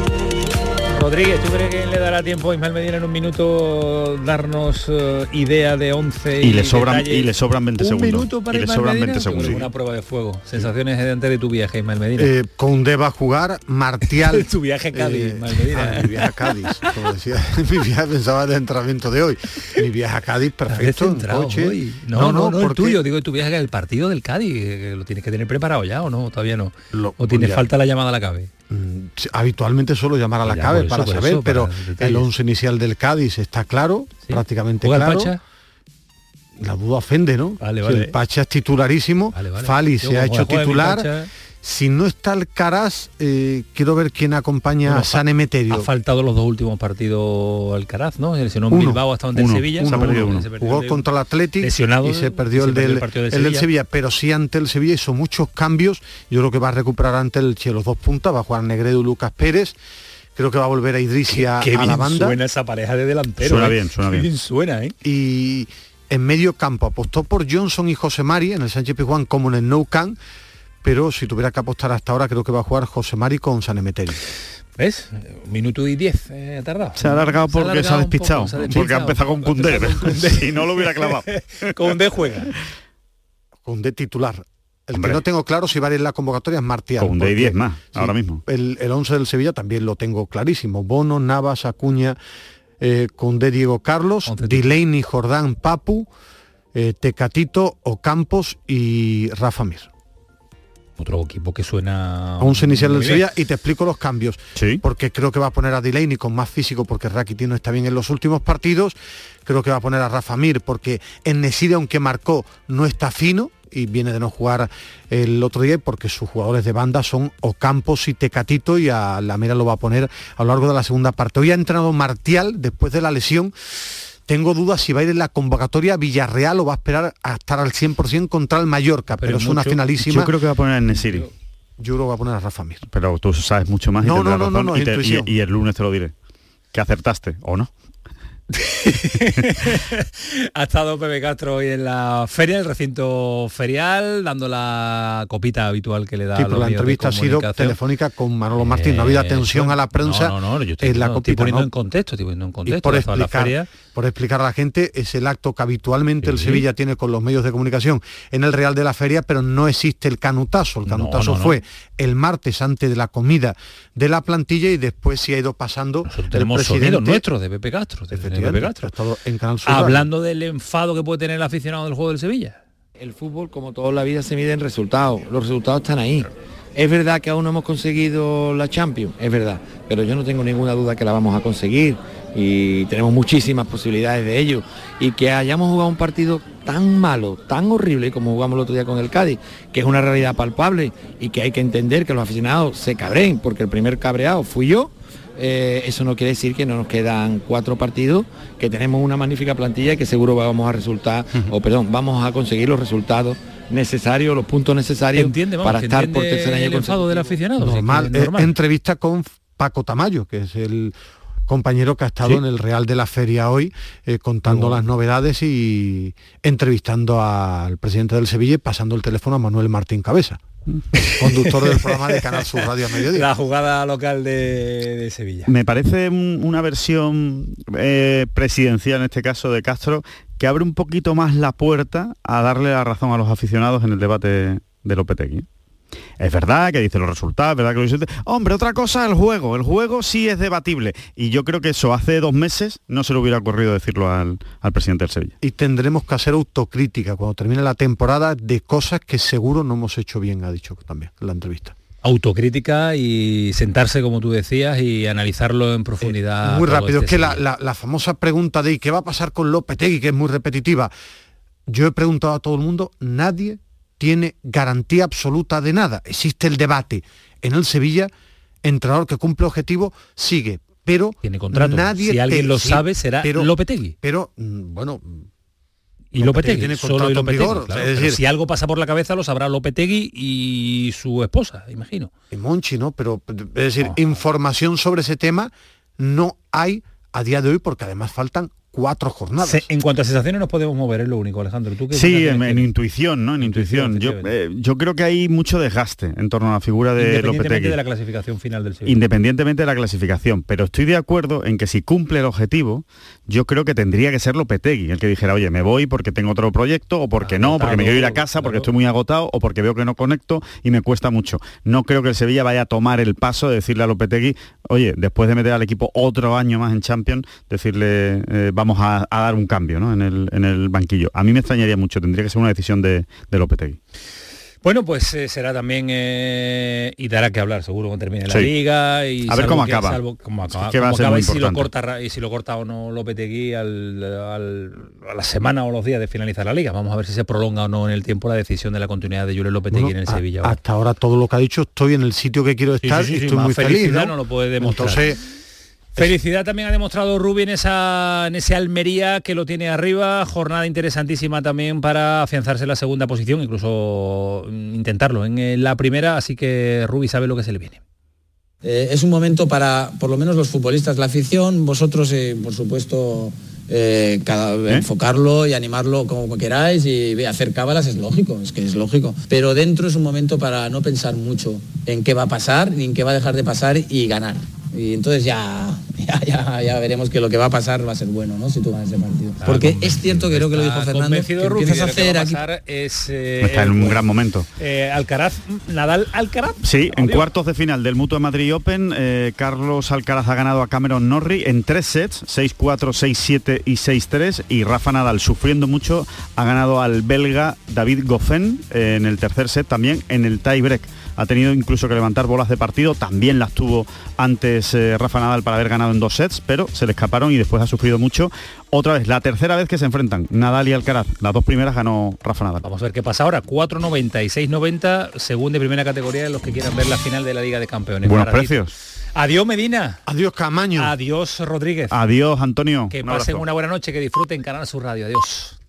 Rodríguez, ¿tú crees que le dará tiempo a Ismael Medina en un minuto darnos eh, idea de 11 Y le sobran, detalles? y le sobran 20 ¿Un segundos. minuto para y le sobran Medina? 20 Yo creo que segundos. Una prueba de fuego. Sensaciones de antes de tu viaje, Ismael Medina. Eh, Conde va a jugar, Martial. (laughs) tu viaje a Cádiz, eh, Ismael Medina. ah, mi viaje a Cádiz, como decía, (laughs) mi viaje pensaba del entrenamiento de hoy. Mi viaje a Cádiz, perfecto, en Centrado coche. hoy. No, no, no, el porque tuyo, digo tu viaje al partido del Cádiz, que lo tienes que tener preparado ya o no, todavía no. o tiene ya. falta la llamada a la cabe. Sí, Habitualmente suelo llamar a la CABE eso, para saber, eso, pero para el once inicial del Cádiz está claro, prácticamente ¿Juega el claro. Pacha? La duda ofende, ¿no? Vale, Si. El Pacha es titularísimo, vale. Fali se ha hecho titular. Si no está el Caraz, eh, quiero ver quién acompaña Bueno, a San Emeterio. Ha faltado los dos últimos partidos Alcaraz, ¿no? Se lesionó en Uno, Bilbao hasta ante el uno, Sevilla. uno, Se ha perdido uno. uno. Se perdió Jugó el contra el lesionado y se perdió el se del, el del Sevilla, pero sí ante el Sevilla hizo muchos cambios. Yo creo que va a recuperar ante el Che los dos puntas, va a jugar Negredo y Lucas Pérez. Creo que va a volver a Idrisi a, Qué a la banda. suena esa pareja de delantero. Suena ¿eh? bien, suena bien. suena, ¿eh? y en medio campo apostó por Johnson y José Mari en el Sánchez Pizjuán como en el Nou Camp, pero si tuviera que apostar hasta ahora creo que va a jugar José Mari con San Emeterio. ¿Ves? Un minuto y diez eh, ha tardado. Se ha alargado porque se ha un despistado, poco, se porque ha despistado. empezado con Ha empezado Koundé. con (laughs) Koundé. Si no lo hubiera clavado. (laughs) Koundé juega. Con de titular. El Hombre. que no tengo claro si va a ir en la convocatoria es Martial. Koundé y porque- 10 más, ahora mismo. El, el 11 del Sevilla también lo tengo clarísimo. Bono, Navas, Acuña, eh, Condé, Diego Carlos, Delaney, Jordán, Papu, eh, Tecatito, Ocampos y Rafa Mir. Otro equipo que suena... 11 inicial del. Sevilla y te explico los cambios. Porque creo que va a poner a Delaney con más físico porque Rakitic no está bien en los últimos partidos. Creo que va a poner a Rafa Mir porque en Nesiri, aunque marcó, no está fino y viene de no jugar el otro día porque sus jugadores de banda son Ocampos y Tecatito y a la Mera lo va a poner a lo largo de la segunda parte. Hoy ha entrenado Martial después de la lesión. Tengo dudas si va a ir en la convocatoria Villarreal o va a esperar a estar al 100% contra el Mallorca, pero, es una finalísima. Yo creo que va a poner a Nesiri. Yo creo que va a poner a Rafa Mir. Pero tú sabes mucho más y No, tendrás no, no, razón no, no, y, te- y- y el lunes te lo diré. Que acertaste, ¿o no? (laughs) ha estado Pepe Castro hoy en la feria, el recinto ferial, dando la copita habitual que le da Sí, pero la entrevista ha sido telefónica con Manolo Martín. No ha habido Eh, atención a la prensa No, no, no, yo estoy, en la no, estoy copita. poniendo ¿no? en contexto, estoy poniendo en Y contexto. por en la explicar, feria. Por explicar a la gente, es el acto que habitualmente el Sí. Sevilla tiene con los medios de comunicación en el Real de la Feria, pero no existe el canutazo. El canutazo no, no. fue el martes antes de la comida de la plantilla y después se ha ido pasando el Tenemos presidente. de Pepe Castro. de Pepe Efectivamente, Castro. ha estado en Canal Sur Radio. Hablando del enfado que puede tener el aficionado del juego del Sevilla. El fútbol, como toda la vida, se mide en resultados. Los resultados están ahí. Es verdad que aún no hemos conseguido la Champions, es verdad, pero yo no tengo ninguna duda que la vamos a conseguir y tenemos muchísimas posibilidades de ello. Y que hayamos jugado un partido tan malo, tan horrible como jugamos el otro día con el Cádiz, que es una realidad palpable y que hay que entender que los aficionados se cabreen, porque el primer cabreado fui yo, eh, eso no quiere decir que no nos quedan cuatro partidos, que tenemos una magnífica plantilla y que seguro vamos a resultar, o perdón, vamos a conseguir los resultados necesarios, los puntos necesarios Entiende, vamos, para estar por tercer año el enfado del aficionado. sí, normal, eh, entrevista con Paco Tamayo, que es el compañero que ha estado Sí. en el Real de la Feria hoy, eh, contando las novedades y entrevistando al presidente del Sevilla y pasando el teléfono a Manuel Martín Cabeza, conductor del (laughs) programa de Canal Sur Radio a Mediodía. La jugada local de, de Sevilla. Me parece un- una versión eh, presidencial, en este caso de Castro, que abre un poquito más la puerta a darle la razón a los aficionados en el debate de Lopetegui. Es verdad que dice los resultados, es verdad que lo dice... Hombre, otra cosa, el juego. El juego sí es debatible. Y yo creo que eso hace dos meses no se le hubiera ocurrido decirlo al, al presidente del Sevilla. Y tendremos que hacer autocrítica cuando termine la temporada de cosas que seguro no hemos hecho bien, ha dicho también en la entrevista. Autocrítica y sentarse, como tú decías, y analizarlo en profundidad. Muy todo rápido, este es que la, la- la famosa pregunta de ¿y qué va a pasar con Lopetegui? que es muy repetitiva. Yo he preguntado a todo el mundo, nadie tiene garantía absoluta de nada. Existe el debate. En el Sevilla, entrenador que cumple objetivo sigue, pero Tiene contrato. nadie Si alguien te- lo sabe, será pero- Lopetegui. Pero, mm, bueno, Y Lopetegui, tiene solo y Lopetegui, claro. es decir- si algo pasa por la cabeza lo sabrá Lopetegui y su esposa, imagino. y Monchi, ¿no? Pero, es decir, información sobre ese tema no hay a día de hoy porque además faltan cuatro jornadas. Se- en cuanto a sensaciones nos podemos mover, es lo único, Alejandro. ¿Tú qué Sí, en, intuición, ¿no? En intuición. Yo, eh, yo creo que hay mucho desgaste en torno a la figura de Independientemente Lopetegui. de la clasificación final del Sevilla. Independientemente de la clasificación, pero estoy de acuerdo en que si cumple el objetivo, yo creo que tendría que ser Lopetegui, el que dijera, oye, me voy porque tengo otro proyecto, o porque no, porque me quiero ir a casa, porque estoy muy agotado, o porque veo que no conecto y me cuesta mucho. No creo que el Sevilla vaya a tomar el paso de decirle a Lopetegui, oye, después de meter al equipo otro año más en Champions, decirle, eh, vamos a, a dar un cambio ¿no? en, el, en el banquillo. A mí me extrañaría mucho, tendría que ser una decisión de, de Lopetegui. Bueno, pues eh, será también eh, y dará que hablar seguro cuando termine la liga y A ver salvo cómo que- acaba. salvo cómo acaba, Es que va a cómo ser acaba muy y si lo corta y si lo corta o no Lopetegui al, al- a la semana o los días de finalizar la liga. Vamos a ver si se prolonga o no en el tiempo la decisión de la continuidad de Julio Lopetegui Bueno, en el a- Sevilla. hasta ahora todo lo que ha dicho, estoy en el sitio que quiero estar sí, sí, y estoy más muy feliz. ¿no? no lo puede demostrar. Entonces, Felicidad también ha demostrado Rubí en, esa, en ese Almería que lo tiene arriba, jornada interesantísima también para afianzarse en la segunda posición, incluso mm, intentarlo en eh, la primera, así que Rubí sabe lo que se le viene. Eh, es un momento para, por lo menos los futbolistas, la afición, vosotros, eh, por supuesto, eh, cada- enfocarlo y animarlo como queráis y hacer cábalas es lógico, es que es lógico. Pero dentro es un momento para no pensar mucho en qué va a pasar ni en qué va a dejar de pasar y ganar. Y entonces ya, (laughs) ya, ya, ya veremos que lo que va a pasar va a ser bueno, ¿no? Si tú ganas ese partido. Porque es cierto que creo que lo dijo Fernando, que empiezas a hacer va a aquí es, eh, Está en un juez. gran momento. Eh, Alcaraz, Nadal Alcaraz. Sí, en cuartos de final del Mutua Madrid Open, eh, Carlos Alcaraz ha ganado a Cameron Norrie en tres sets, 6-4, 6-7 y 6-3, y Rafa Nadal, sufriendo mucho, ha ganado al belga David Goffin eh, en el tercer set, también en el tie break. Ha tenido incluso que levantar bolas de partido, también las tuvo antes eh, Rafa Nadal para haber ganado en dos sets, pero se le escaparon y después ha sufrido mucho. Otra vez, la tercera vez que se enfrentan, Nadal y Alcaraz. Las dos primeras ganó Rafa Nadal. Vamos a ver qué pasa ahora. 4.90 y 6.90, según de primera categoría, los que quieran ver la final de la Liga de Campeones. Buenos precios. Adiós Medina. Adiós Camaño. Adiós Rodríguez. Adiós Antonio. Que Un pasen abrazo. una buena noche, que disfruten Canal Sur Radio. Adiós.